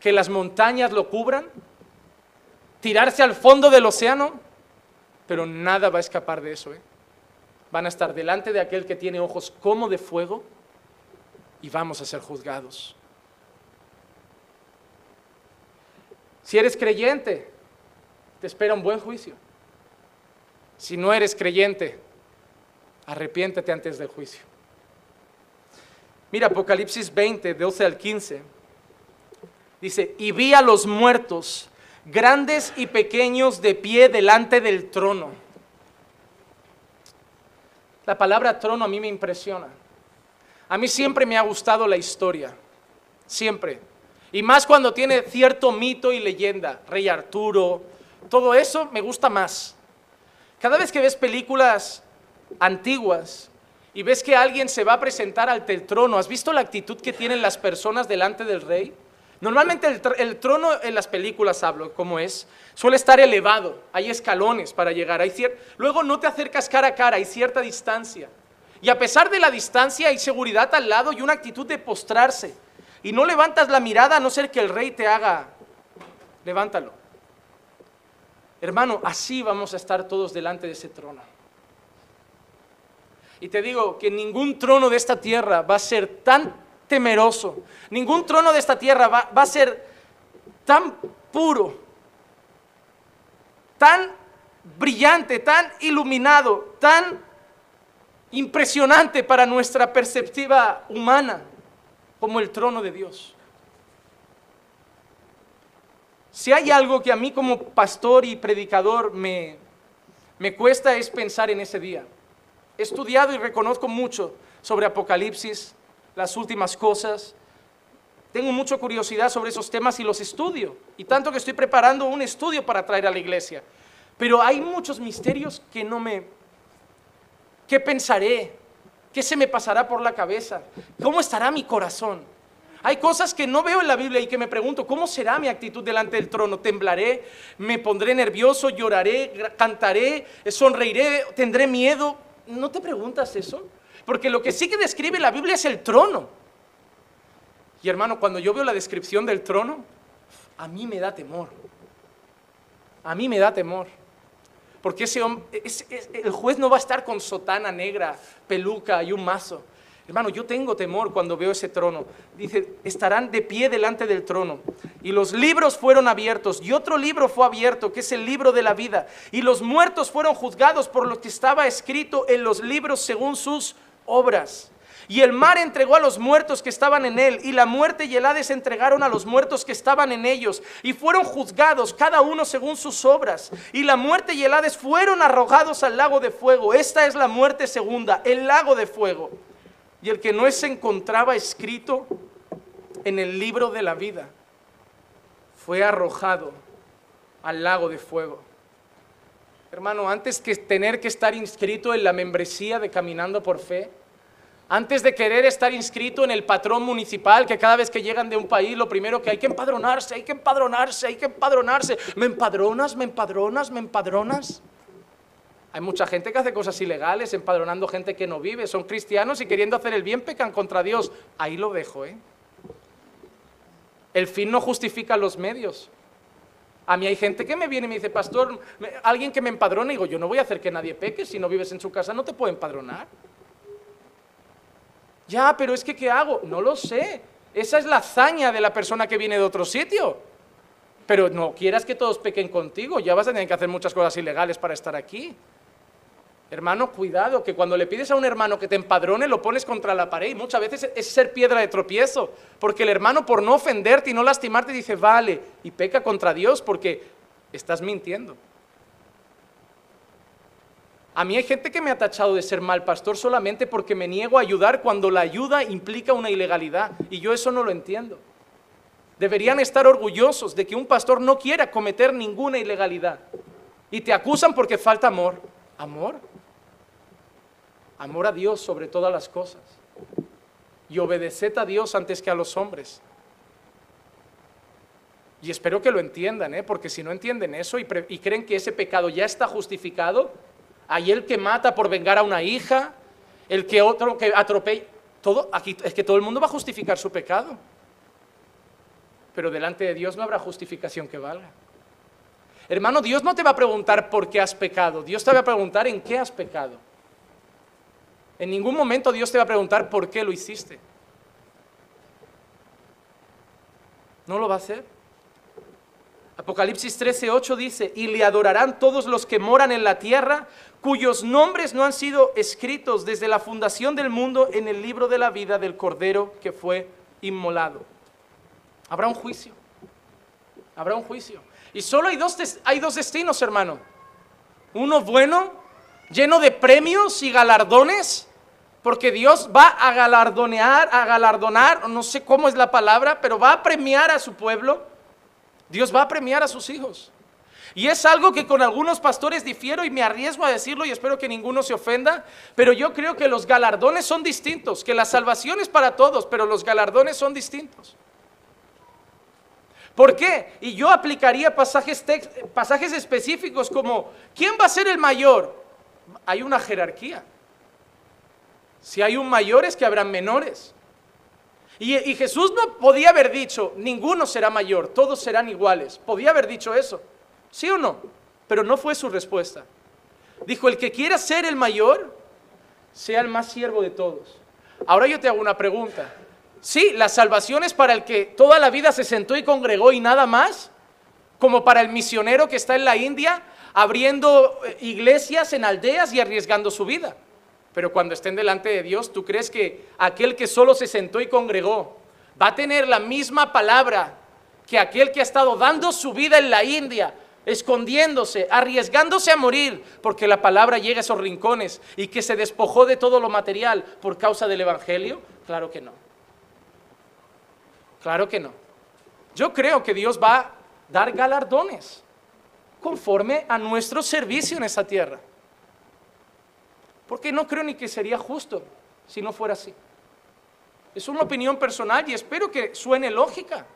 que las montañas lo cubran, tirarse al fondo del océano, pero nada va a escapar de eso. ¿eh? Van a estar delante de aquel que tiene ojos como de fuego y vamos a ser juzgados. Si eres creyente, te espera un buen juicio. Si no eres creyente, arrepiéntete antes del juicio. Mira, Apocalipsis 20, 12 al 15. Dice, y vi a los muertos, grandes y pequeños, de pie delante del trono. La palabra trono a mí me impresiona. A mí siempre me ha gustado la historia, siempre. Y más cuando tiene cierto mito y leyenda, Rey Arturo, todo eso me gusta más. Cada vez que ves películas antiguas y ves que alguien se va a presentar ante el trono, ¿has visto la actitud que tienen las personas delante del rey? Normalmente el, trono en las películas, hablo como es, suele estar elevado, hay escalones para llegar, hay luego no te acercas cara a cara, hay cierta distancia. Y a pesar de la distancia hay seguridad al lado y una actitud de postrarse. Y no levantas la mirada a no ser que el rey te haga, levántalo. Hermano, así vamos a estar todos delante de ese trono. Y te digo que ningún trono de esta tierra va a ser tan temeroso, ningún trono de esta tierra va, a ser tan puro, tan brillante, tan iluminado, tan impresionante para nuestra perspectiva humana como el trono de Dios. Si hay algo que a mí como pastor y predicador me, me cuesta es pensar en ese día. he estudiado y reconozco mucho sobre Apocalipsis, las últimas cosas. Tengo mucha curiosidad sobre esos temas y los estudio. Y tanto que estoy preparando un estudio para traer a la iglesia. Pero hay muchos misterios que no me... ¿Qué pensaré? ¿Qué se me pasará por la cabeza? ¿Cómo estará mi corazón? Hay cosas que no veo en la Biblia y que me pregunto, ¿cómo será mi actitud delante del trono? ¿Temblaré? ¿Me pondré nervioso? ¿Lloraré? ¿Cantaré? ¿Sonreiré? ¿Tendré miedo? ¿No te preguntas eso? Porque lo que sí que describe la Biblia es el trono. Y hermano, cuando yo veo la descripción del trono, a mí me da temor. A mí me da temor. Porque ese hombre, el juez no va a estar con sotana negra, peluca y un mazo. Hermano, yo tengo temor cuando veo ese trono. Dice, estarán de pie delante del trono. Y los libros fueron abiertos. Y otro libro fue abierto, que es el libro de la vida. Y los muertos fueron juzgados por lo que estaba escrito en los libros según sus obras. Y el mar entregó a los muertos que estaban en él, y la muerte y el Hades entregaron a los muertos que estaban en ellos, y fueron juzgados cada uno según sus obras. Y la muerte y el Hades fueron arrojados al lago de fuego. Esta es la muerte segunda, el lago de fuego. Y el que no se encontraba escrito en el libro de la vida fue arrojado al lago de fuego. Hermano, antes que tener que estar inscrito en la membresía de Caminando por Fe, antes de querer estar inscrito en el patrón municipal, que cada vez que llegan de un país, lo primero que hay que empadronarse, hay que empadronarse, hay que empadronarse. ¿Me empadronas? ¿Me empadronas? ¿Me empadronas? Hay mucha gente que hace cosas ilegales, empadronando gente que no vive. Son cristianos y queriendo hacer el bien pecan contra Dios. Ahí lo dejo, ¿eh? El fin no justifica los medios. A mí hay gente que me viene y me dice, pastor, alguien que me empadrone. Y digo, yo no voy a hacer que nadie peque. Si no vives en su casa, no te puedo empadronar. Ya, pero es que ¿qué hago? No lo sé. Esa es la hazaña de la persona que viene de otro sitio. Pero no quieras que todos pequen contigo, ya vas a tener que hacer muchas cosas ilegales para estar aquí. Hermano, cuidado, que cuando le pides a un hermano que te empadrone, lo pones contra la pared y muchas veces es ser piedra de tropiezo, porque el hermano por no ofenderte y no lastimarte dice, vale, y peca contra Dios porque estás mintiendo. A mí hay gente que me ha tachado de ser mal pastor solamente porque me niego a ayudar cuando la ayuda implica una ilegalidad. Y yo eso no lo entiendo. Deberían estar orgullosos de que un pastor no quiera cometer ninguna ilegalidad. Y te acusan porque falta amor. ¿Amor? Amor a Dios sobre todas las cosas. Y obedeced a Dios antes que a los hombres. Y espero que lo entiendan, ¿eh? porque si no entienden eso y, y creen que ese pecado ya está justificado, hay el que mata por vengar a una hija, el que otro que atropella. Todo, aquí es que todo el mundo va a justificar su pecado. Pero delante de Dios no habrá justificación que valga. Hermano, Dios no te va a preguntar por qué has pecado, Dios te va a preguntar en qué has pecado. En ningún momento Dios te va a preguntar por qué lo hiciste. No lo va a hacer. Apocalipsis 13:8 dice, y le adorarán todos los que moran en la tierra, cuyos nombres no han sido escritos desde la fundación del mundo en el libro de la vida del Cordero que fue inmolado. Habrá un juicio. Habrá un juicio. Y solo hay dos, hay dos destinos, hermano. Uno bueno, lleno de premios y galardones, porque Dios va a galardonear, a galardonar, no sé cómo es la palabra, pero va a premiar a su pueblo Dios va a premiar a sus hijos. Y es algo que con algunos pastores difiero y me arriesgo a decirlo y espero que ninguno se ofenda, pero yo creo que los galardones son distintos, que la salvación es para todos, pero los galardones son distintos. ¿Por qué? Y yo aplicaría pasajes, pasajes específicos como, ¿quién va a ser el mayor? Hay una jerarquía. Si hay un mayor es que habrán menores. Y, Jesús no podía haber dicho, ninguno será mayor, todos serán iguales. Podía haber dicho eso, ¿sí o no? Pero no fue su respuesta. Dijo, el que quiera ser el mayor, sea el más siervo de todos. Ahora yo te hago una pregunta. Sí, la salvación es para el que toda la vida se sentó y congregó y nada más, como para el misionero que está en la India abriendo eh, iglesias en aldeas y arriesgando su vida. Pero cuando estén delante de Dios, ¿tú crees que aquel que solo se sentó y congregó va a tener la misma palabra que aquel que ha estado dando su vida en la India, escondiéndose, arriesgándose a morir, porque la palabra llega a esos rincones y que se despojó de todo lo material por causa del Evangelio? Claro que no. Claro que no. Yo creo que Dios va a dar galardones conforme a nuestro servicio en esa tierra. Porque no creo ni que sería justo si no fuera así. Es una opinión personal y espero que suene lógica.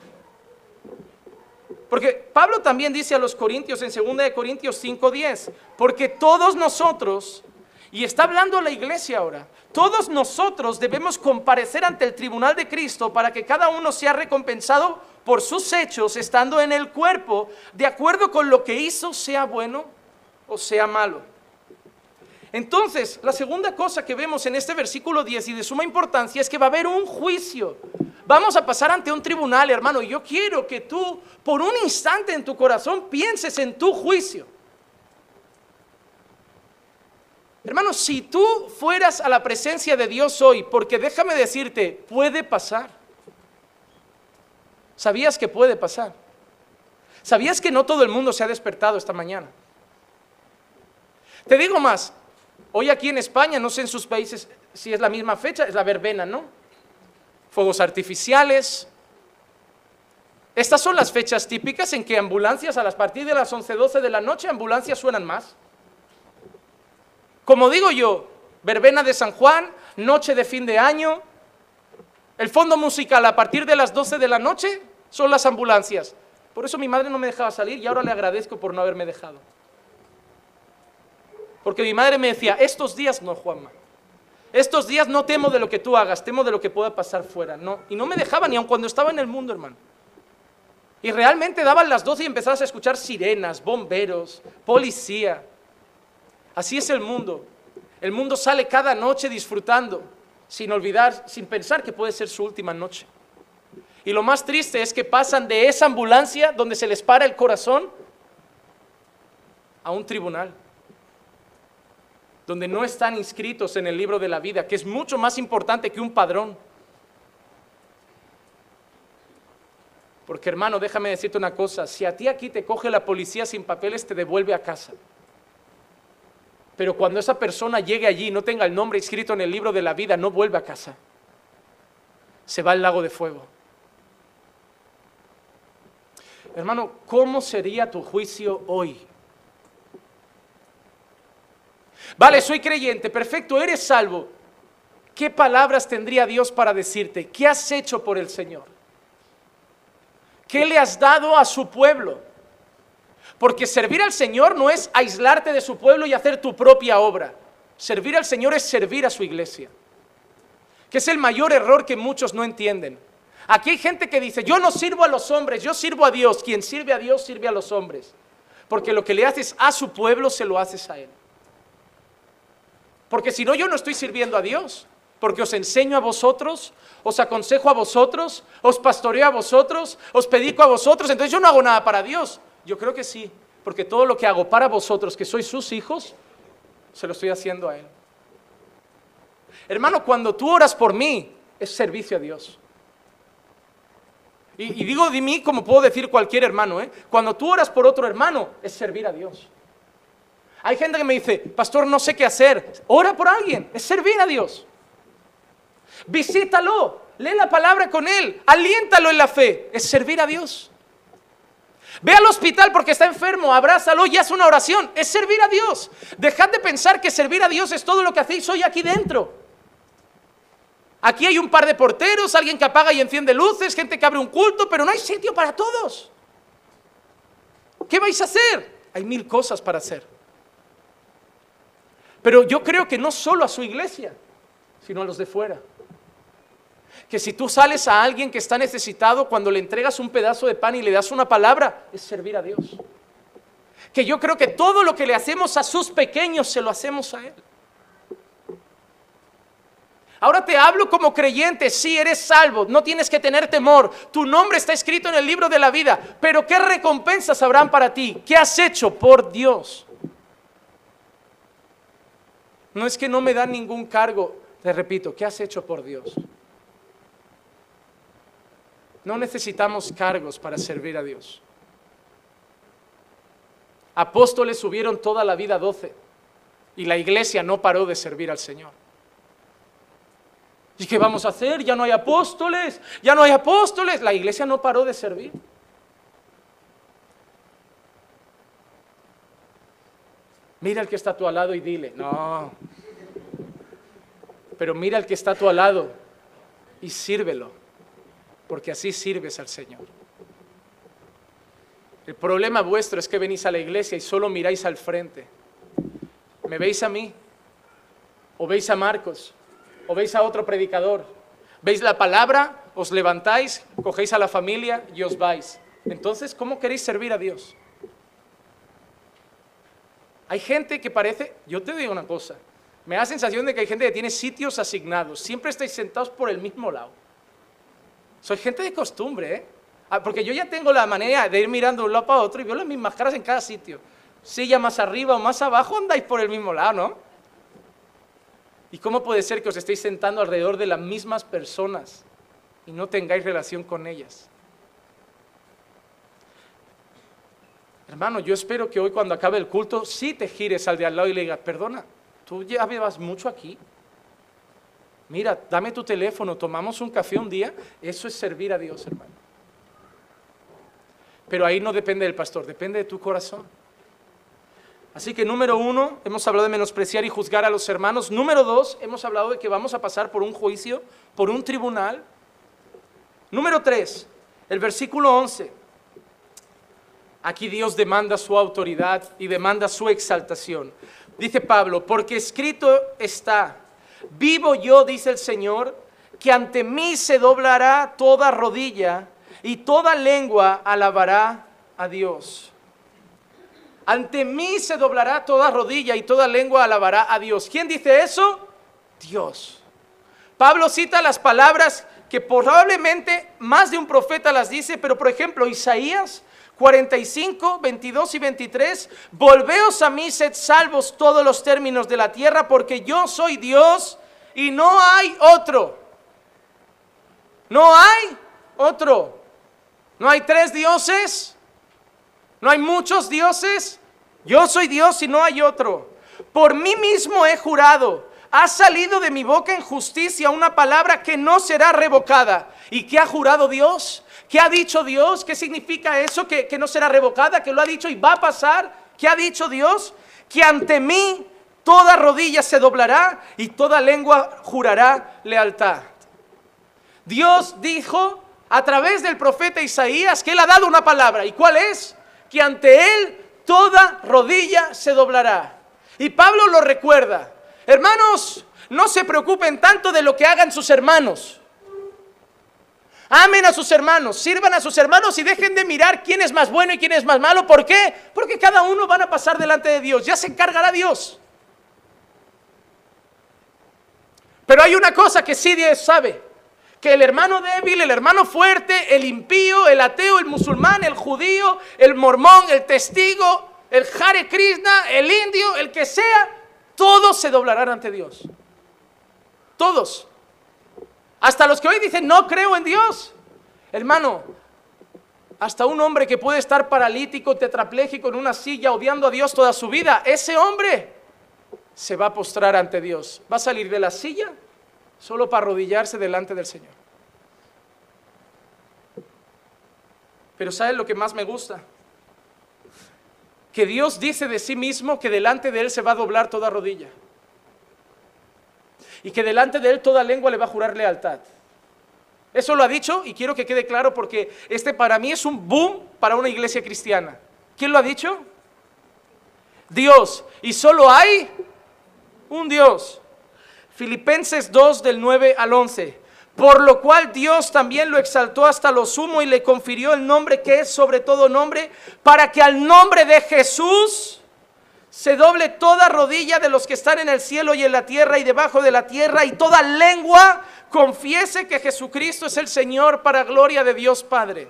Porque Pablo también dice a los Corintios en 2 de Corintios 5:10, porque todos nosotros, y está hablando la iglesia ahora, todos nosotros debemos comparecer ante el tribunal de Cristo para que cada uno sea recompensado por sus hechos estando en el cuerpo, de acuerdo con lo que hizo, sea bueno o sea malo. Entonces, la segunda cosa que vemos en este versículo 10 y de suma importancia es que va a haber un juicio. Vamos a pasar ante un tribunal, hermano. Yo quiero que tú, por un instante en tu corazón, pienses en tu juicio. Hermano, si tú fueras a la presencia de Dios hoy, porque déjame decirte, puede pasar. ¿Sabías que puede pasar? ¿Sabías que no todo el mundo se ha despertado esta mañana? Te digo más, hoy aquí en España, no sé en sus países si es la misma fecha, es la verbena, ¿no? Fuegos artificiales. Estas son las fechas típicas en que ambulancias a las partir de las 11, 12 de la noche, ambulancias suenan más. Como digo yo, verbena de San Juan, noche de fin de año, el fondo musical a partir de las 12 de la noche son las ambulancias. Por eso mi madre no me dejaba salir y ahora le agradezco por no haberme dejado. Porque mi madre me decía, estos días no, Juanma. Estos días no temo de lo que tú hagas, temo de lo que pueda pasar fuera. No. Y no me dejaba ni aun cuando estaba en el mundo, hermano. Y realmente daban las 12 y empezabas a escuchar sirenas, bomberos, policía. Así es el mundo. El mundo sale cada noche disfrutando, sin olvidar, sin pensar que puede ser su última noche. Y lo más triste es que pasan de esa ambulancia donde se les para el corazón a un tribunal, donde no están inscritos en el libro de la vida, que es mucho más importante que un padrón. Porque hermano, déjame decirte una cosa, si a ti aquí te coge la policía sin papeles, te devuelve a casa. Pero cuando esa persona llegue allí y no tenga el nombre inscrito en el libro de la vida, no vuelve a casa. Se va al lago de fuego. Hermano, ¿cómo sería tu juicio hoy? Vale, soy creyente, perfecto, eres salvo. ¿Qué palabras tendría Dios para decirte? ¿Qué has hecho por el Señor? ¿Qué le has dado a su pueblo? Porque servir al Señor no es aislarte de su pueblo y hacer tu propia obra. Servir al Señor es servir a su iglesia. Que es el mayor error que muchos no entienden. Aquí hay gente que dice, yo no sirvo a los hombres, yo sirvo a Dios. Quien sirve a Dios sirve a los hombres. Porque lo que le haces a su pueblo se lo haces a Él. Porque si no, yo no estoy sirviendo a Dios. Porque os enseño a vosotros, os aconsejo a vosotros, os pastoreo a vosotros, os predico a vosotros. Entonces yo no hago nada para Dios. Yo creo que sí. Porque todo lo que hago para vosotros, que sois sus hijos, se lo estoy haciendo a Él. Hermano, cuando tú oras por mí, es servicio a Dios. Y, digo de mí como puedo decir cualquier hermano, ¿eh? cuando tú oras por otro hermano, es servir a Dios. Hay gente que me dice, pastor, no sé qué hacer. Ora por alguien, es servir a Dios. Visítalo, lee la palabra con él, aliéntalo en la fe, es servir a Dios. Ve al hospital porque está enfermo, abrázalo y haz una oración, es servir a Dios. Dejad de pensar que servir a Dios es todo lo que hacéis hoy aquí dentro. Aquí hay un par de porteros, alguien que apaga y enciende luces, gente que abre un culto, pero no hay sitio para todos. ¿Qué vais a hacer? Hay mil cosas para hacer. Pero yo creo que no solo a su iglesia, sino a los de fuera. Que si tú sales a alguien que está necesitado, cuando le entregas un pedazo de pan y le das una palabra, es servir a Dios. Que yo creo que todo lo que le hacemos a sus pequeños se lo hacemos a Él. Ahora te hablo como creyente, sí eres salvo, no tienes que tener temor, tu nombre está escrito en el libro de la vida, pero ¿qué recompensas habrán para ti? ¿Qué has hecho por Dios? No es que no me dan ningún cargo, te repito, ¿qué has hecho por Dios? No necesitamos cargos para servir a Dios. Apóstoles subieron toda la vida doce y la iglesia no paró de servir al Señor. ¿Y qué vamos a hacer? Ya no hay apóstoles, ya no hay apóstoles. La iglesia no paró de servir. Mira al que está a tu lado y dile, no. Pero mira al que está a tu lado y sírvelo, porque así sirves al Señor. El problema vuestro es que venís a la iglesia y solo miráis al frente. ¿Me veis a mí? ¿O veis a Marcos? ¿O veis a otro predicador? ¿Veis la palabra? Os levantáis, cogéis a la familia y os vais. Entonces, ¿cómo queréis servir a Dios? Hay gente que parece, yo te digo una cosa, me da sensación de que hay gente que tiene sitios asignados, siempre estáis sentados por el mismo lado. Soy gente de costumbre, ¿eh? Ah, porque yo ya tengo la manera de ir mirando de un lado para otro y veo las mismas caras en cada sitio. Silla más arriba o más abajo andáis por el mismo lado, ¿no? ¿Y cómo puede ser que os estéis sentando alrededor de las mismas personas y no tengáis relación con ellas? Hermano, yo espero que hoy cuando acabe el culto, sí te gires al de al lado y le digas, perdona, tú ya llevas mucho aquí. Mira, dame tu teléfono, tomamos un café un día. Eso es servir a Dios, hermano. Pero ahí no depende del pastor, depende de tu corazón. Así que número uno, hemos hablado de menospreciar y juzgar a los hermanos. Número dos, hemos hablado de que vamos a pasar por un juicio, por un tribunal. Número tres, el versículo 11. Aquí Dios demanda su autoridad y demanda su exaltación. Dice Pablo, porque escrito está, vivo yo, dice el Señor, que ante mí se doblará toda rodilla y toda lengua alabará a Dios. Ante mí se doblará toda rodilla y toda lengua alabará a Dios. ¿Quién dice eso? Dios. Pablo cita las palabras que probablemente más de un profeta las dice, pero por ejemplo Isaías 45, 22 y 23, volveos a mí, sed salvos todos los términos de la tierra, porque yo soy Dios y no hay otro. No hay otro. No hay tres dioses. No hay muchos dioses. Yo soy Dios y no hay otro. Por mí mismo he jurado. Ha salido de mi boca en justicia una palabra que no será revocada. ¿Y qué ha jurado Dios? ¿Qué ha dicho Dios? ¿Qué significa eso? ¿Que, no será revocada, que lo ha dicho y va a pasar. ¿Qué ha dicho Dios? Que ante mí toda rodilla se doblará y toda lengua jurará lealtad. Dios dijo a través del profeta Isaías que él ha dado una palabra. ¿Y cuál es? Que ante él toda rodilla se doblará. Y Pablo lo recuerda. Hermanos, no se preocupen tanto de lo que hagan sus hermanos. Amen a sus hermanos, sirvan a sus hermanos y dejen de mirar quién es más bueno y quién es más malo. ¿Por qué? Porque cada uno van a pasar delante de Dios. Ya se encargará Dios. Pero hay una cosa que sí Dios sabe. Que el hermano débil, el hermano fuerte, el impío, el ateo, el musulmán, el judío, el mormón, el testigo, el Hare Krishna, el indio, el que sea, todos se doblarán ante Dios. Todos. Hasta los que hoy dicen, no creo en Dios. Hermano, hasta un hombre que puede estar paralítico, tetrapléjico en una silla, odiando a Dios toda su vida, ese hombre se va a postrar ante Dios. Va a salir de la silla solo para arrodillarse delante del Señor. Pero ¿saben lo que más me gusta? Que Dios dice de sí mismo que delante de Él se va a doblar toda rodilla y que delante de él toda lengua le va a jurar lealtad. Eso lo ha dicho y quiero que quede claro porque este para mí es un boom para una iglesia cristiana. ¿Quién lo ha dicho? Dios. Y solo hay un Dios. Filipenses 2 del 9 al 11. Por lo cual Dios también lo exaltó hasta lo sumo y le confirió el nombre que es sobre todo nombre, para que al nombre de Jesús se doble toda rodilla de los que están en el cielo y en la tierra y debajo de la tierra, y toda lengua confiese que Jesucristo es el Señor para gloria de Dios Padre.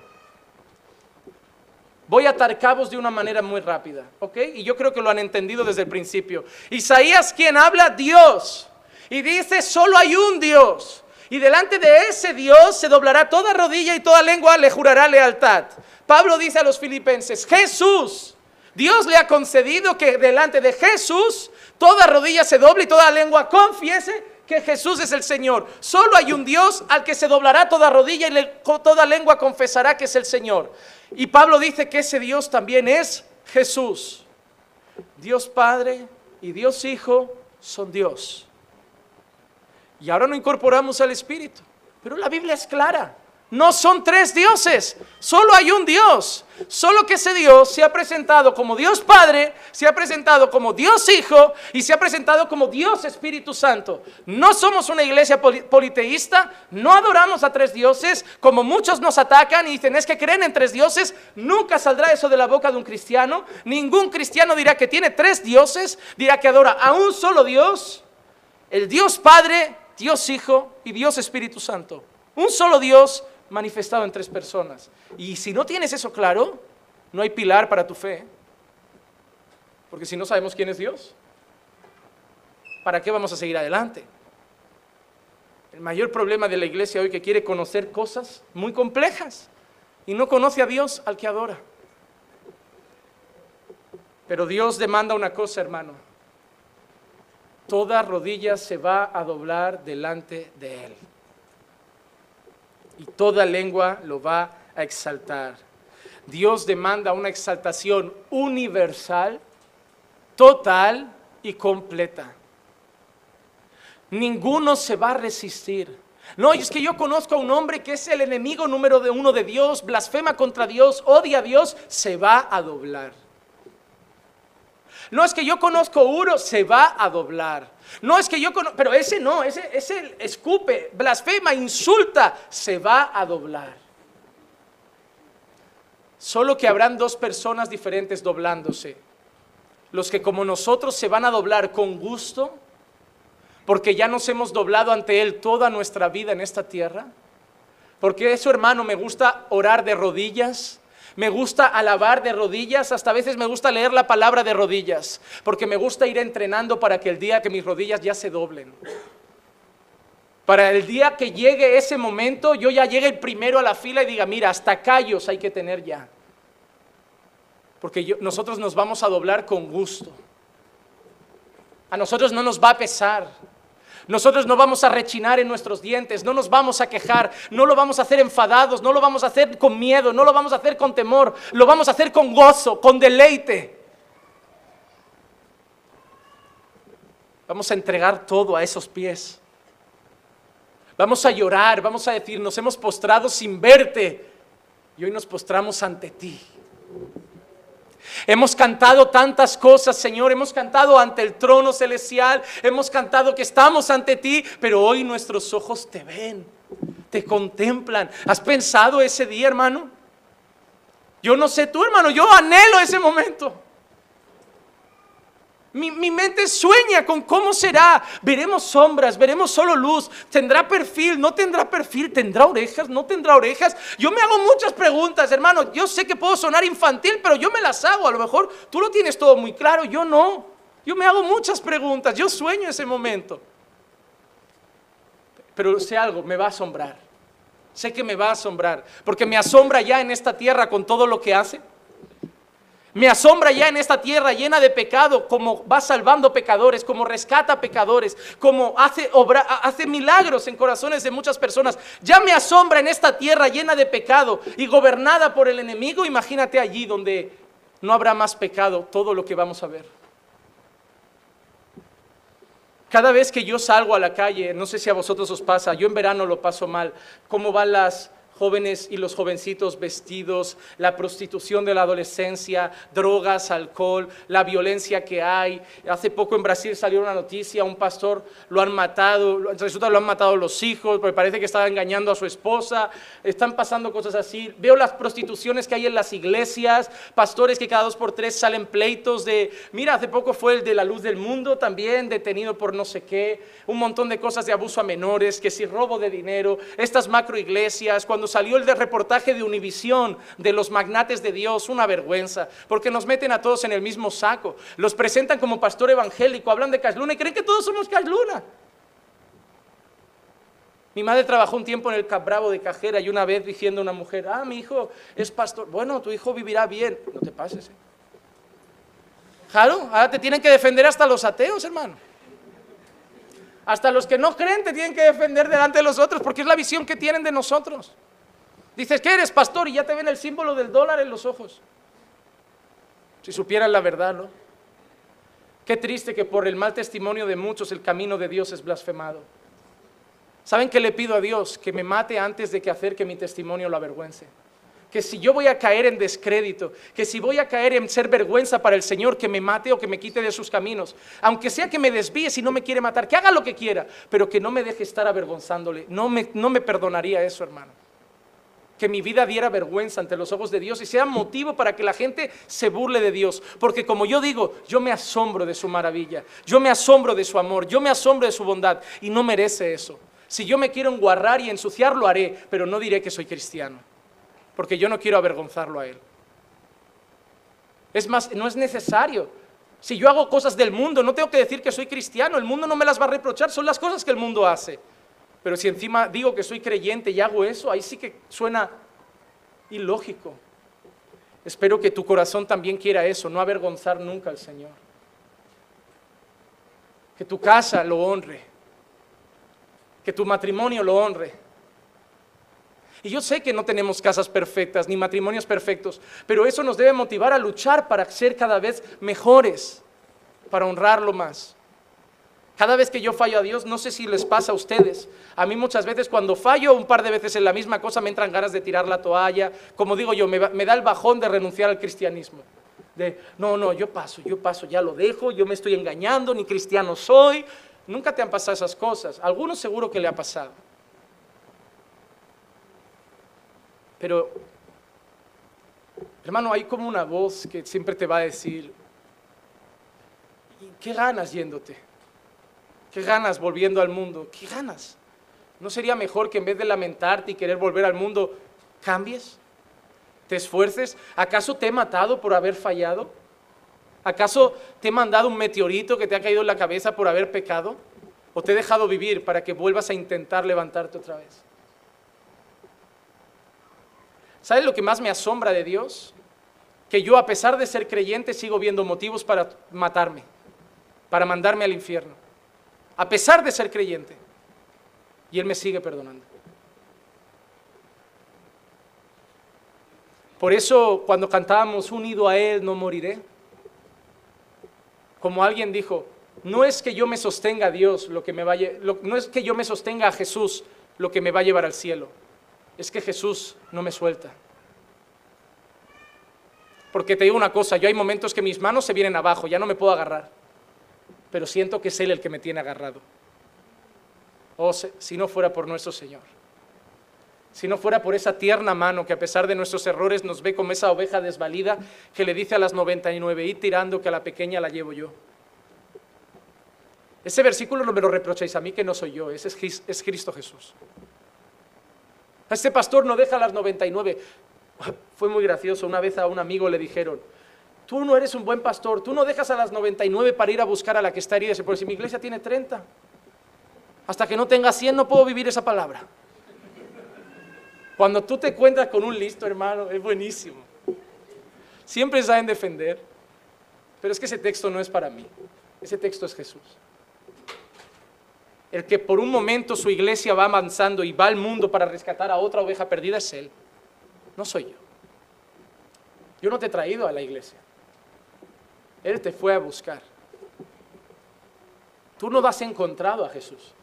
Voy a atar cabos de una manera muy rápida, ¿ok? Y yo creo que lo han entendido desde el principio. Isaías, quien habla, Dios. Y dice, solo hay un Dios. Y delante de ese Dios se doblará toda rodilla y toda lengua le jurará lealtad. Pablo dice a los filipenses, Jesús Dios le ha concedido que delante de Jesús toda rodilla se doble y toda lengua confiese que Jesús es el Señor. Solo hay un Dios al que se doblará toda rodilla y toda lengua confesará que es el Señor. Y Pablo dice que ese Dios también es Jesús. Dios Padre y Dios Hijo son Dios. Y ahora no incorporamos al Espíritu. Pero la Biblia es clara. No son tres dioses, solo hay un Dios. Solo que ese Dios se ha presentado como Dios Padre, se ha presentado como Dios Hijo y se ha presentado como Dios Espíritu Santo. No somos una iglesia politeísta, no adoramos a tres dioses, como muchos nos atacan y dicen es que creen en tres dioses. Nunca saldrá eso de la boca de un cristiano. Ningún cristiano dirá que tiene tres dioses, dirá que adora a un solo Dios, el Dios Padre, Dios Hijo y Dios Espíritu Santo. Un solo Dios manifestado en tres personas. Y si no tienes eso claro, no hay pilar para tu fe. Porque si no sabemos quién es Dios, ¿para qué vamos a seguir adelante? El mayor problema de la iglesia hoy que quiere conocer cosas muy complejas y no conoce a Dios al que adora. Pero Dios demanda una cosa, hermano. Toda rodilla se va a doblar delante de Él y toda lengua lo va a exaltar. Dios demanda una exaltación universal, total y completa. Ninguno se va a resistir. No, es que yo conozco a un hombre que es el enemigo número uno de Dios, blasfema contra Dios, odia a Dios, se va a doblar. No es que yo conozco uno, se va a doblar. No es que yo conozco, pero ese no, ese, ese escupe, blasfema, insulta, se va a doblar. Solo que habrán dos personas diferentes doblándose. Los que como nosotros se van a doblar con gusto, porque ya nos hemos doblado ante Él toda nuestra vida en esta tierra. Porque eso, hermano, me gusta orar de rodillas, me gusta alabar de rodillas, hasta a veces me gusta leer la palabra de rodillas, porque me gusta ir entrenando para que el día que mis rodillas ya se doblen. Para el día que llegue ese momento, yo ya llegue el primero a la fila y diga, mira, hasta callos hay que tener ya. Porque nosotros nos vamos a doblar con gusto. A nosotros no nos va a pesar. Nosotros no vamos a rechinar en nuestros dientes, no nos vamos a quejar, no lo vamos a hacer enfadados, no lo vamos a hacer con miedo, no lo vamos a hacer con temor, lo vamos a hacer con gozo, con deleite. Vamos a entregar todo a esos pies. Vamos a llorar, vamos a decir, nos hemos postrado sin verte y hoy nos postramos ante ti. Hemos cantado tantas cosas, Señor, hemos cantado ante el trono celestial, hemos cantado que estamos ante ti, pero hoy nuestros ojos te ven, te contemplan. ¿Has pensado ese día, hermano? Yo no sé tú, hermano, yo anhelo ese momento. Mi, mente sueña con cómo será. Veremos sombras, veremos solo luz. ¿Tendrá perfil? ¿No tendrá perfil? ¿Tendrá orejas? ¿No tendrá orejas? Yo me hago muchas preguntas, hermano. Yo sé que puedo sonar infantil, pero yo me las hago. A lo mejor tú lo tienes todo muy claro, yo no. Yo me hago muchas preguntas. Yo sueño ese momento. Pero sé algo, me va a asombrar. Sé que me va a asombrar. Porque me asombra ya en esta tierra con todo lo que hace me asombra ya en esta tierra llena de pecado, como va salvando pecadores, como rescata pecadores, como hace, hace milagros en corazones de muchas personas. Ya me asombra en esta tierra llena de pecado y gobernada por el enemigo. Imagínate allí donde no habrá más pecado, todo lo que vamos a ver. Cada vez que yo salgo a la calle, no sé si a vosotros os pasa, yo en verano lo paso mal, cómo van las jóvenes y los jovencitos vestidos, la prostitución de la adolescencia, drogas, alcohol, la violencia que hay. Hace poco en Brasil salió una noticia, un pastor lo han matado, resulta que lo han matado los hijos, porque parece que estaba engañando a su esposa, están pasando cosas así. Veo las prostituciones que hay en las iglesias, pastores que cada dos por tres salen pleitos de, mira, hace poco fue el de la luz del mundo también, detenido por no sé qué, un montón de cosas de abuso a menores, que si robo de dinero, estas macro iglesias, cuando salió el de reportaje de Univisión de los magnates de Dios, una vergüenza, porque nos meten a todos en el mismo saco, los presentan como pastor evangélico, hablan de Casluna y creen que todos somos Casluna. Mi madre trabajó un tiempo en el Cabravo de cajera y una vez diciendo a una mujer, ah, mi hijo es pastor, bueno, tu hijo vivirá bien, no te pases. ¿eh? Claro, ahora te tienen que defender hasta los ateos, hermano. Hasta los que no creen te tienen que defender delante de los otros porque es la visión que tienen de nosotros. Dices que eres pastor y ya te ven el símbolo del dólar en los ojos. Si supieran la verdad, ¿no? Qué triste que por el mal testimonio de muchos el camino de Dios es blasfemado. ¿Saben qué le pido a Dios? Que me mate antes de que hacer que mi testimonio lo avergüence. Que si yo voy a caer en descrédito, que si voy a caer en ser vergüenza para el Señor, que me mate o que me quite de sus caminos. Aunque sea que me desvíe si no me quiere matar, que haga lo que quiera, pero que no me deje estar avergonzándole. No me, no me perdonaría eso, hermano que mi vida diera vergüenza ante los ojos de Dios y sea motivo para que la gente se burle de Dios. Porque como yo digo, yo me asombro de su maravilla, yo me asombro de su amor, yo me asombro de su bondad y no merece eso. Si yo me quiero enguarrar y ensuciar, lo haré, pero no diré que soy cristiano, porque yo no quiero avergonzarlo a él. Es más, no es necesario. Si yo hago cosas del mundo, no tengo que decir que soy cristiano, el mundo no me las va a reprochar, son las cosas que el mundo hace. Pero si encima digo que soy creyente y hago eso, ahí sí que suena ilógico. Espero que tu corazón también quiera eso, no avergonzar nunca al Señor. Que tu casa lo honre. Que tu matrimonio lo honre. Y yo sé que no tenemos casas perfectas ni matrimonios perfectos, pero eso nos debe motivar a luchar para ser cada vez mejores, para honrarlo más. Cada vez que yo fallo a Dios, no sé si les pasa a ustedes. A mí muchas veces cuando fallo un par de veces en la misma cosa me entran ganas de tirar la toalla. Como digo yo, me, da el bajón de renunciar al cristianismo. De, no, no, yo paso, yo paso, ya lo dejo, yo me estoy engañando, ni cristiano soy. Nunca te han pasado esas cosas. algunos seguro que le ha pasado. Pero, hermano, hay como una voz que siempre te va a decir, ¿qué ganas yéndote? ¿Qué ganas volviendo al mundo? ¿Qué ganas? ¿No sería mejor que en vez de lamentarte y querer volver al mundo, cambies? ¿Te esfuerces? ¿Acaso te he matado por haber fallado? ¿Acaso te he mandado un meteorito que te ha caído en la cabeza por haber pecado? ¿O te he dejado vivir para que vuelvas a intentar levantarte otra vez? ¿Sabes lo que más me asombra de Dios? Que yo, a pesar de ser creyente, sigo viendo motivos para matarme, para mandarme al infierno a pesar de ser creyente. Y Él me sigue perdonando. Por eso cuando cantábamos unido a Él no moriré, como alguien dijo, no es que yo me sostenga a Dios lo que me vaya, no es que yo me sostenga a Jesús lo que me va a llevar al cielo, es que Jesús no me suelta. Porque te digo una cosa, yo hay momentos que mis manos se vienen abajo, ya no me puedo agarrar pero siento que es Él el que me tiene agarrado. Oh, si no fuera por nuestro Señor, si no fuera por esa tierna mano que a pesar de nuestros errores nos ve como esa oveja desvalida que le dice a las 99, y tirando que a la pequeña la llevo yo. Ese versículo no me lo reprochéis a mí que no soy yo, es Cristo Jesús. Este pastor no deja a las 99. Fue muy gracioso, una vez a un amigo le dijeron, Tú no eres un buen pastor, tú no dejas a las 99 para ir a buscar a la que está herida. Porque si mi iglesia tiene 30, hasta que no tenga 100 no puedo vivir esa palabra. Cuando tú te encuentras con un listo, hermano, es buenísimo. Siempre saben defender, pero es que ese texto no es para mí. Ese texto es Jesús. El que por un momento su iglesia va avanzando y va al mundo para rescatar a otra oveja perdida es Él. No soy yo. Yo no te he traído a la iglesia. Él te fue a buscar. Tú no has encontrado a Jesús.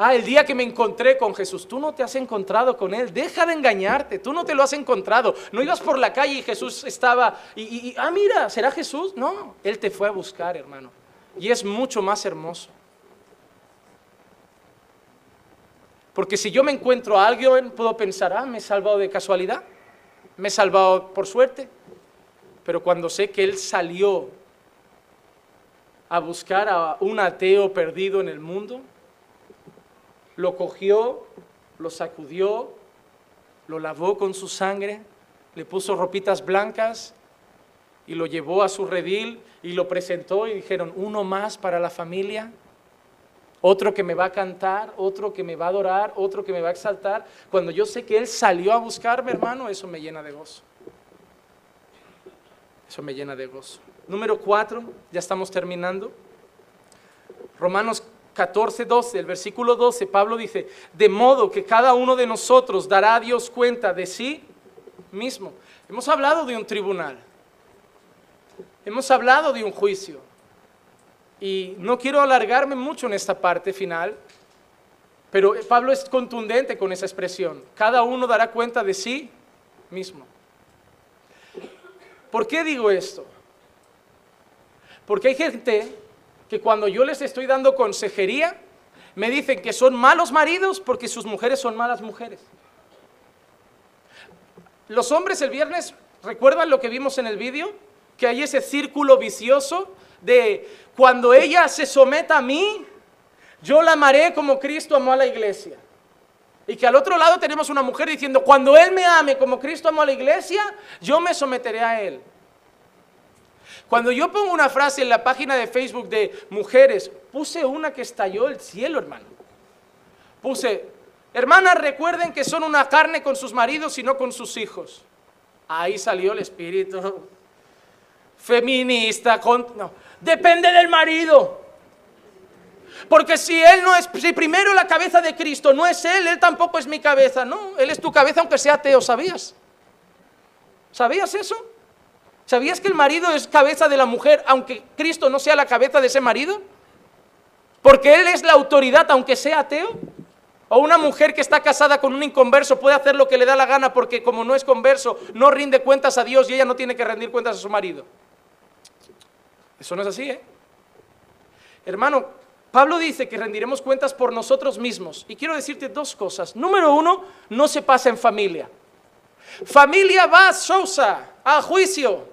Ah, el día que me encontré con Jesús, tú no te has encontrado con Él. Deja de engañarte, tú no te lo has encontrado. No ibas por la calle y Jesús estaba, y, ah, mira, ¿será Jesús? No, Él te fue a buscar, hermano. Y es mucho más hermoso. Porque si yo me encuentro a alguien, puedo pensar, ah, me he salvado de casualidad, me he salvado por suerte, pero cuando sé que Él salió a buscar a un ateo perdido en el mundo, lo cogió, lo sacudió, lo lavó con su sangre, le puso ropitas blancas y lo llevó a su redil y lo presentó y dijeron, uno más para la familia, otro que me va a cantar, otro que me va a adorar, otro que me va a exaltar. Cuando yo sé que Él salió a buscarme, hermano, eso me llena de gozo. Eso me llena de gozo. Número cuatro, ya estamos terminando. Romanos 14, 12, el versículo 12, Pablo dice, de modo que cada uno de nosotros dará a Dios cuenta de sí mismo. Hemos hablado de un tribunal, hemos hablado de un juicio, y no quiero alargarme mucho en esta parte final, pero Pablo es contundente con esa expresión, cada uno dará cuenta de sí mismo. ¿Por qué digo esto? Porque hay gente que cuando yo les estoy dando consejería, me dicen que son malos maridos porque sus mujeres son malas mujeres. Los hombres el viernes, ¿recuerdan lo que vimos en el vídeo? Que hay ese círculo vicioso de cuando ella se someta a mí, yo la amaré como Cristo amó a la iglesia. Y que al otro lado tenemos una mujer diciendo, cuando Él me ame como Cristo amó a la iglesia, yo me someteré a Él. Cuando yo pongo una frase en la página de Facebook de mujeres, puse una que estalló el cielo, hermano. Puse, hermanas, recuerden que son una carne con sus maridos y no con sus hijos. Ahí salió el espíritu feminista. Con, no, depende del marido. Porque si él no es, si primero la cabeza de Cristo no es él, él tampoco es mi cabeza. No, él es tu cabeza aunque sea ateo, ¿sabías? ¿Sabías eso? ¿Sabías que el marido es cabeza de la mujer aunque Cristo no sea la cabeza de ese marido? Porque Él es la autoridad aunque sea ateo. O una mujer que está casada con un inconverso puede hacer lo que le da la gana porque como no es converso, no rinde cuentas a Dios y ella no tiene que rendir cuentas a su marido. Eso no es así, ¿eh? Hermano, Pablo dice que rendiremos cuentas por nosotros mismos. Y quiero decirte dos cosas. Número uno, no se pasa en familia. Familia va Sousa a juicio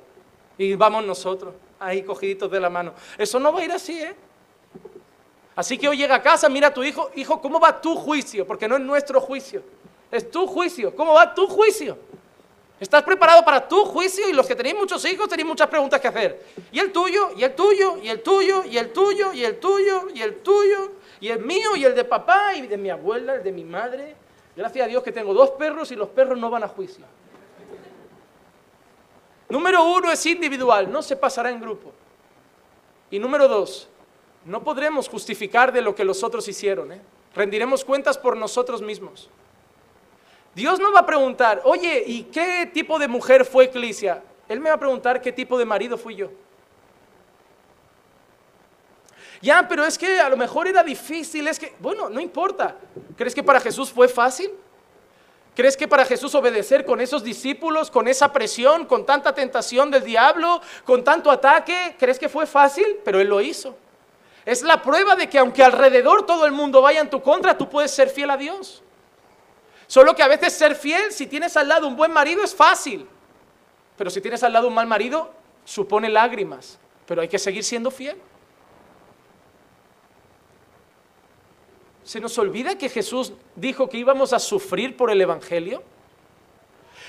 y vamos nosotros ahí cogiditos de la mano. Eso no va a ir así, ¿eh? Así que hoy llega a casa, mira a tu hijo, hijo, ¿cómo va tu juicio? Porque no es nuestro juicio, es tu juicio. ¿Cómo va tu juicio? ¿Estás preparado para tu juicio? Y los que tenéis muchos hijos tenéis muchas preguntas que hacer. Y el tuyo, y el tuyo, y el tuyo, y el tuyo, y el tuyo, y el tuyo, y el mío, y el de papá, y de mi abuela, el de mi madre. Gracias a Dios que tengo dos perros y los perros no van a juicio. Número uno es individual, no se pasará en grupo. Y número dos, no podremos justificar de lo que los otros hicieron. ¿eh? Rendiremos cuentas por nosotros mismos. Dios no va a preguntar, oye, ¿y qué tipo de mujer fue Eclesia? Él me va a preguntar qué tipo de marido fui yo. Ya, pero es que a lo mejor era difícil, es que, bueno, no importa. ¿Crees que para Jesús fue fácil? ¿Crees que para Jesús obedecer con esos discípulos, con esa presión, con tanta tentación del diablo, con tanto ataque, crees que fue fácil? Pero Él lo hizo. Es la prueba de que aunque alrededor todo el mundo vaya en tu contra, tú puedes ser fiel a Dios. Solo que a veces ser fiel, si tienes al lado un buen marido, es fácil. Pero si tienes al lado un mal marido, supone lágrimas. Pero hay que seguir siendo fiel. ¿Se nos olvida que Jesús dijo que íbamos a sufrir por el Evangelio?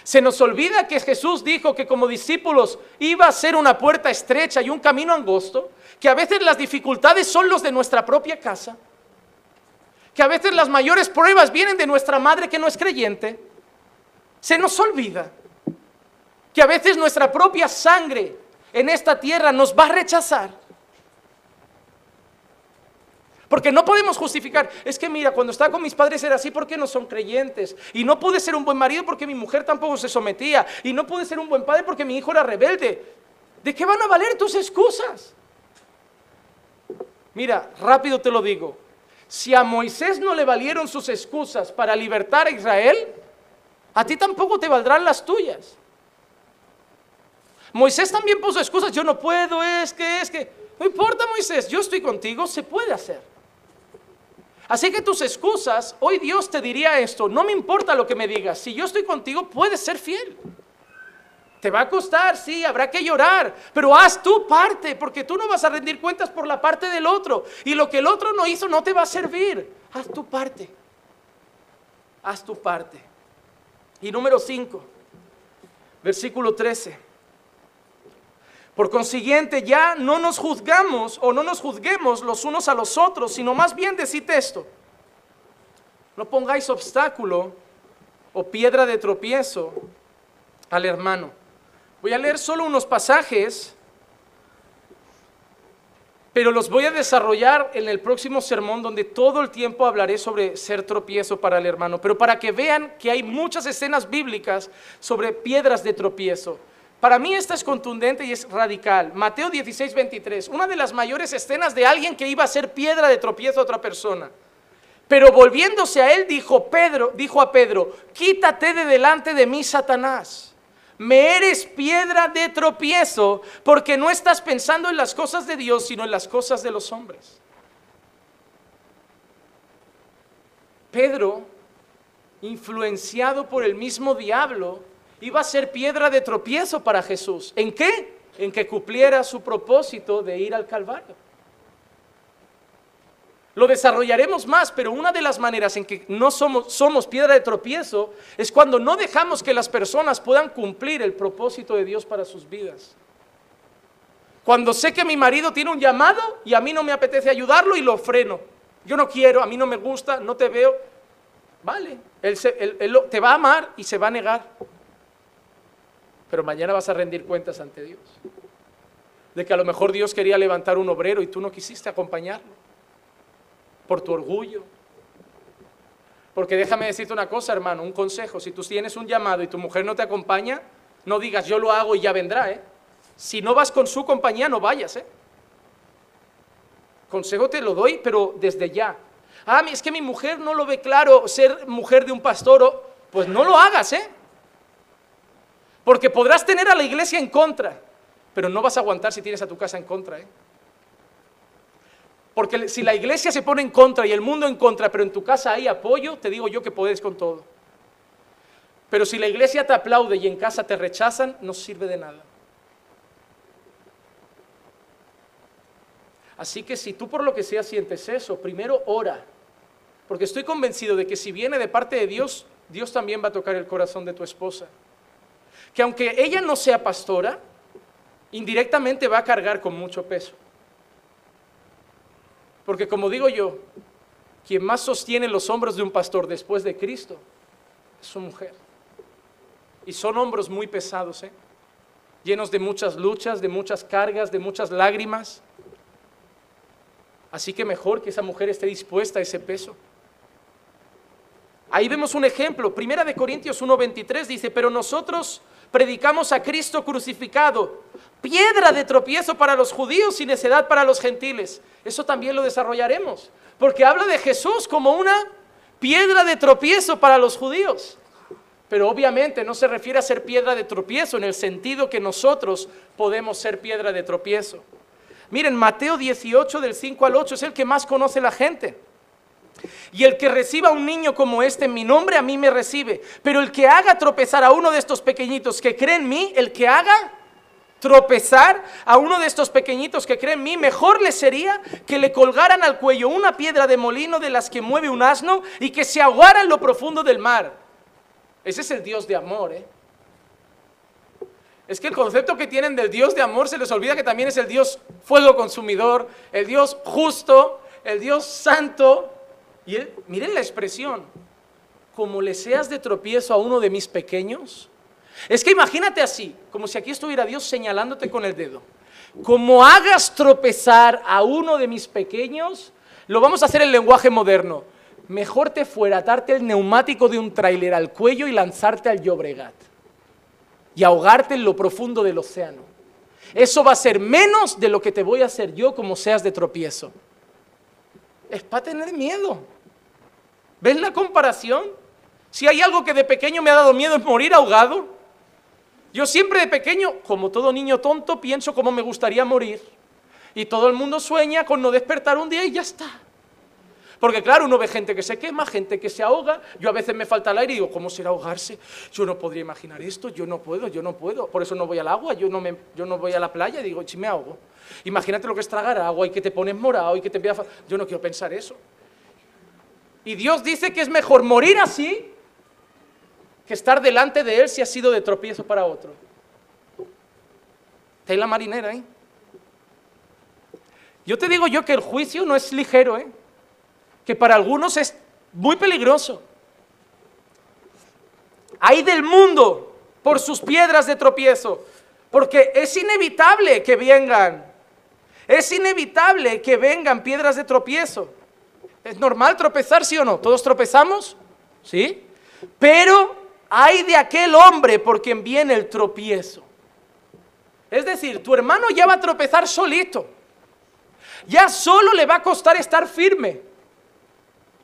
Se nos olvida que Jesús dijo que como discípulos iba a ser una puerta estrecha y un camino angosto, que a veces las dificultades son los de nuestra propia casa, que a veces las mayores pruebas vienen de nuestra madre que no es creyente. Se nos olvida que a veces nuestra propia sangre en esta tierra nos va a rechazar porque no podemos justificar, es que mira, cuando estaba con mis padres era así porque no son creyentes. Y no pude ser un buen marido porque mi mujer tampoco se sometía. Y no pude ser un buen padre porque mi hijo era rebelde. ¿De qué van a valer tus excusas? Mira, rápido te lo digo. Si a Moisés no le valieron sus excusas para libertar a Israel, a ti tampoco te valdrán las tuyas. Moisés también puso excusas, yo no puedo, es que, es que, no importa Moisés, yo estoy contigo, se puede hacer. Así que tus excusas, hoy Dios te diría esto, no me importa lo que me digas, si yo estoy contigo puedes ser fiel. Te va a costar, sí, habrá que llorar, pero haz tu parte, porque tú no vas a rendir cuentas por la parte del otro. Y lo que el otro no hizo no te va a servir. Haz tu parte. Haz tu parte. Y número 5, versículo 13. Por consiguiente, ya no nos juzgamos o no nos juzguemos los unos a los otros, sino más bien decid esto. No pongáis obstáculo o piedra de tropiezo al hermano. Voy a leer solo unos pasajes pero los voy a desarrollar en el próximo sermón donde todo el tiempo hablaré sobre ser tropiezo para el hermano, pero para que vean que hay muchas escenas bíblicas sobre piedras de tropiezo. Para mí esta es contundente y es radical. Mateo 16, 23, una de las mayores escenas de alguien que iba a ser piedra de tropiezo a otra persona. Pero volviéndose a él dijo Pedro, dijo a Pedro, quítate de delante de mí, Satanás. Me eres piedra de tropiezo porque no estás pensando en las cosas de Dios, sino en las cosas de los hombres. Pedro, influenciado por el mismo diablo, iba a ser piedra de tropiezo para Jesús. ¿En qué? En que cumpliera su propósito de ir al Calvario. Lo desarrollaremos más, pero una de las maneras en que no somos, piedra de tropiezo es cuando no dejamos que las personas puedan cumplir el propósito de Dios para sus vidas. Cuando sé que mi marido tiene un llamado y a mí no me apetece ayudarlo y lo freno. Yo no quiero, a mí no me gusta, no te veo. Vale, él te va a amar y se va a negar. Pero mañana vas a rendir cuentas ante Dios. De que a lo mejor Dios quería levantar un obrero y tú no quisiste acompañarlo por tu orgullo. Porque déjame decirte una cosa, hermano, un consejo. Si tú tienes un llamado y tu mujer no te acompaña, no digas yo lo hago y ya vendrá, ¿eh? Si no vas con su compañía, no vayas, ¿eh? Consejo te lo doy, pero desde ya. Ah, es que mi mujer no lo ve claro ser mujer de un pastor. Pues no lo hagas, ¿eh? Porque podrás tener a la iglesia en contra, pero no vas a aguantar si tienes a tu casa en contra, ¿eh? Porque si la iglesia se pone en contra y el mundo en contra, pero en tu casa hay apoyo, te digo yo que puedes con todo. Pero si la iglesia te aplaude y en casa te rechazan, no sirve de nada. Así que si tú por lo que sea sientes eso, primero ora. Porque estoy convencido de que si viene de parte de Dios, Dios también va a tocar el corazón de tu esposa. Que aunque ella no sea pastora, indirectamente va a cargar con mucho peso. Porque como digo yo, quien más sostiene los hombros de un pastor después de Cristo es su mujer. Y son hombros muy pesados, ¿eh? llenos de muchas luchas, de muchas cargas, de muchas lágrimas. Así que mejor que esa mujer esté dispuesta a ese peso. Ahí vemos un ejemplo. Primera de Corintios 1:23 dice, pero nosotros predicamos a Cristo crucificado, piedra de tropiezo para los judíos y necedad para los gentiles. Eso también lo desarrollaremos, porque habla de Jesús como una piedra de tropiezo para los judíos. Pero obviamente no se refiere a ser piedra de tropiezo en el sentido que nosotros podemos ser piedra de tropiezo. Miren, Mateo 18 del 5 al 8 es el que más conoce la gente. Y el que reciba a un niño como este en mi nombre, a mí me recibe. Pero el que haga tropezar a uno de estos pequeñitos que cree en mí, el que haga tropezar a uno de estos pequeñitos que creen en mí, mejor le sería que le colgaran al cuello una piedra de molino de las que mueve un asno y que se ahogara en lo profundo del mar. Ese es el Dios de amor, ¿eh? Es que el concepto que tienen del Dios de amor se les olvida que también es el Dios fuego consumidor, el Dios justo, el Dios santo. Y miren la expresión, como le seas de tropiezo a uno de mis pequeños, es que imagínate así, como si aquí estuviera Dios señalándote con el dedo. Como hagas tropezar a uno de mis pequeños, lo vamos a hacer en lenguaje moderno. Mejor te fuera atarte el neumático de un tráiler al cuello y lanzarte al Llobregat. Y ahogarte en lo profundo del océano. Eso va a ser menos de lo que te voy a hacer yo como seas de tropiezo. Es para tener miedo. ¿Ves la comparación? Si hay algo que de pequeño me ha dado miedo es morir ahogado. Yo siempre de pequeño, como todo niño tonto, pienso cómo me gustaría morir. Y todo el mundo sueña con no despertar un día y ya está. Porque claro, uno ve gente que se quema, gente que se ahoga. Yo a veces me falta el aire y digo, ¿cómo será ahogarse? Yo no podría imaginar esto, yo no puedo, yo no puedo. Por eso no voy al agua, yo no, me, yo no voy a la playa y digo, si me ahogo. Imagínate lo que es tragar agua y que te pones morado y que te empieza... Yo no quiero pensar eso. Y Dios dice que es mejor morir así que estar delante de Él si ha sido de tropiezo para otro. Está en la marinera, ¿eh? Yo te digo yo que el juicio no es ligero, ¿eh? Que para algunos es muy peligroso. Hay del mundo por sus piedras de tropiezo, porque es inevitable que vengan. Es inevitable que vengan piedras de tropiezo. ¿Es normal tropezar, sí o no? ¿Todos tropezamos? ¿Sí? Pero hay de aquel hombre por quien viene el tropiezo. Es decir, tu hermano ya va a tropezar solito. Ya solo le va a costar estar firme.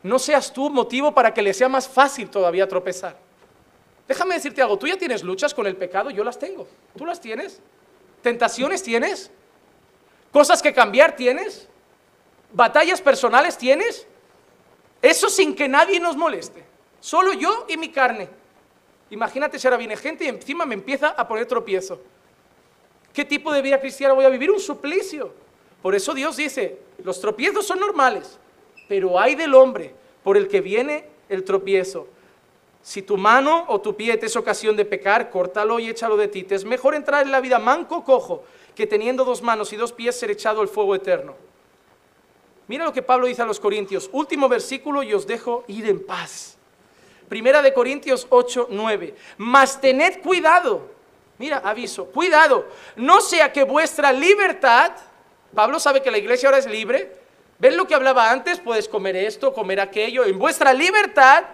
No seas tú motivo para que le sea más fácil todavía tropezar. Déjame decirte algo, tú ya tienes luchas con el pecado, yo las tengo. ¿Tú las tienes? ¿Tentaciones tienes? ¿Cosas que cambiar tienes? ¿Batallas personales tienes? Eso sin que nadie nos moleste. Solo yo y mi carne. Imagínate si ahora viene gente y encima me empieza a poner tropiezo. ¿Qué tipo de vida cristiana voy a vivir? Un suplicio. Por eso Dios dice, los tropiezos son normales, pero hay del hombre por el que viene el tropiezo. Si tu mano o tu pie te es ocasión de pecar, córtalo y échalo de ti. Te es mejor entrar en la vida manco cojo que teniendo dos manos y dos pies ser echado al fuego eterno. Mira lo que Pablo dice a los Corintios. Último versículo y os dejo ir en paz. Primera de Corintios 8, 9. Mas tened cuidado. Mira, aviso, cuidado. No sea que vuestra libertad Pablo sabe que la iglesia ahora es libre. ¿Ven lo que hablaba antes? Puedes comer esto, comer aquello. En vuestra libertad,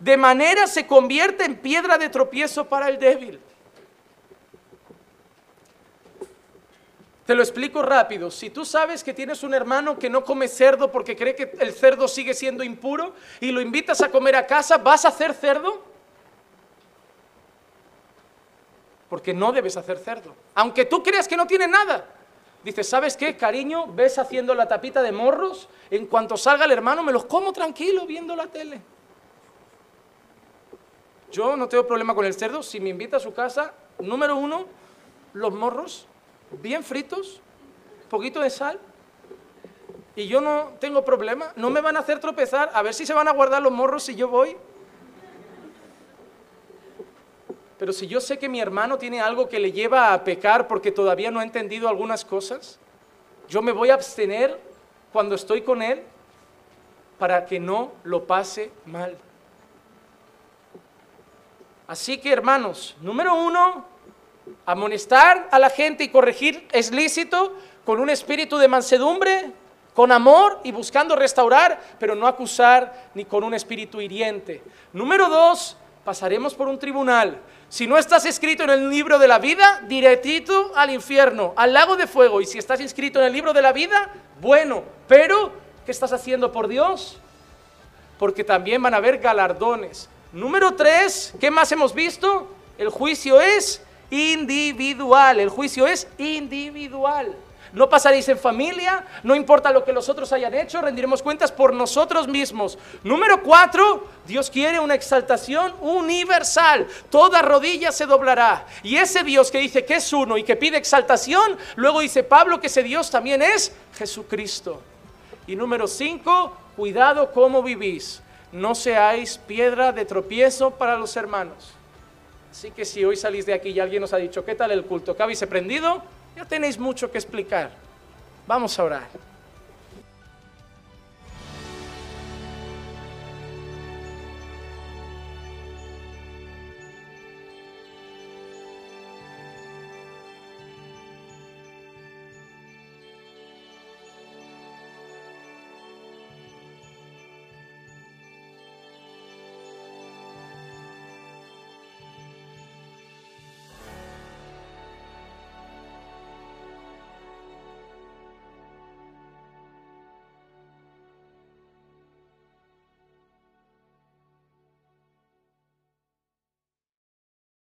de manera se convierte en piedra de tropiezo para el débil. Te lo explico rápido. Si tú sabes que tienes un hermano que no come cerdo porque cree que el cerdo sigue siendo impuro y lo invitas a comer a casa, ¿vas a hacer cerdo? Porque no debes hacer cerdo. Aunque tú creas que no tiene nada. Dice, ¿sabes qué, cariño? Ves haciendo la tapita de morros. En cuanto salga el hermano, me los como tranquilo viendo la tele. Yo no tengo problema con el cerdo. Si me invita a su casa, número uno, los morros, bien fritos, poquito de sal. Y yo no tengo problema. No me van a hacer tropezar. A ver si se van a guardar los morros si yo voy. Pero si yo sé que mi hermano tiene algo que le lleva a pecar porque todavía no ha entendido algunas cosas, yo me voy a abstener cuando estoy con él para que no lo pase mal. Así que hermanos, número uno, amonestar a la gente y corregir es lícito con un espíritu de mansedumbre, con amor y buscando restaurar, pero no acusar ni con un espíritu hiriente. Número dos, pasaremos por un tribunal si no estás escrito en el libro de la vida, directito al infierno, al lago de fuego. Y si estás inscrito en el libro de la vida, bueno, pero ¿qué estás haciendo por Dios? Porque también van a haber galardones. Número tres, ¿qué más hemos visto? El juicio es individual, el juicio es individual. No pasaréis en familia, no importa lo que los otros hayan hecho, rendiremos cuentas por nosotros mismos. Número cuatro, Dios quiere una exaltación universal. Toda rodilla se doblará. Y ese Dios que dice que es uno y que pide exaltación, luego dice Pablo que ese Dios también es Jesucristo. Y número cinco, cuidado cómo vivís. No seáis piedra de tropiezo para los hermanos. Así que si hoy salís de aquí y alguien nos ha dicho, ¿qué tal el culto? ¿Qué habéis aprendido? Ya tenéis mucho que explicar. Vamos a orar.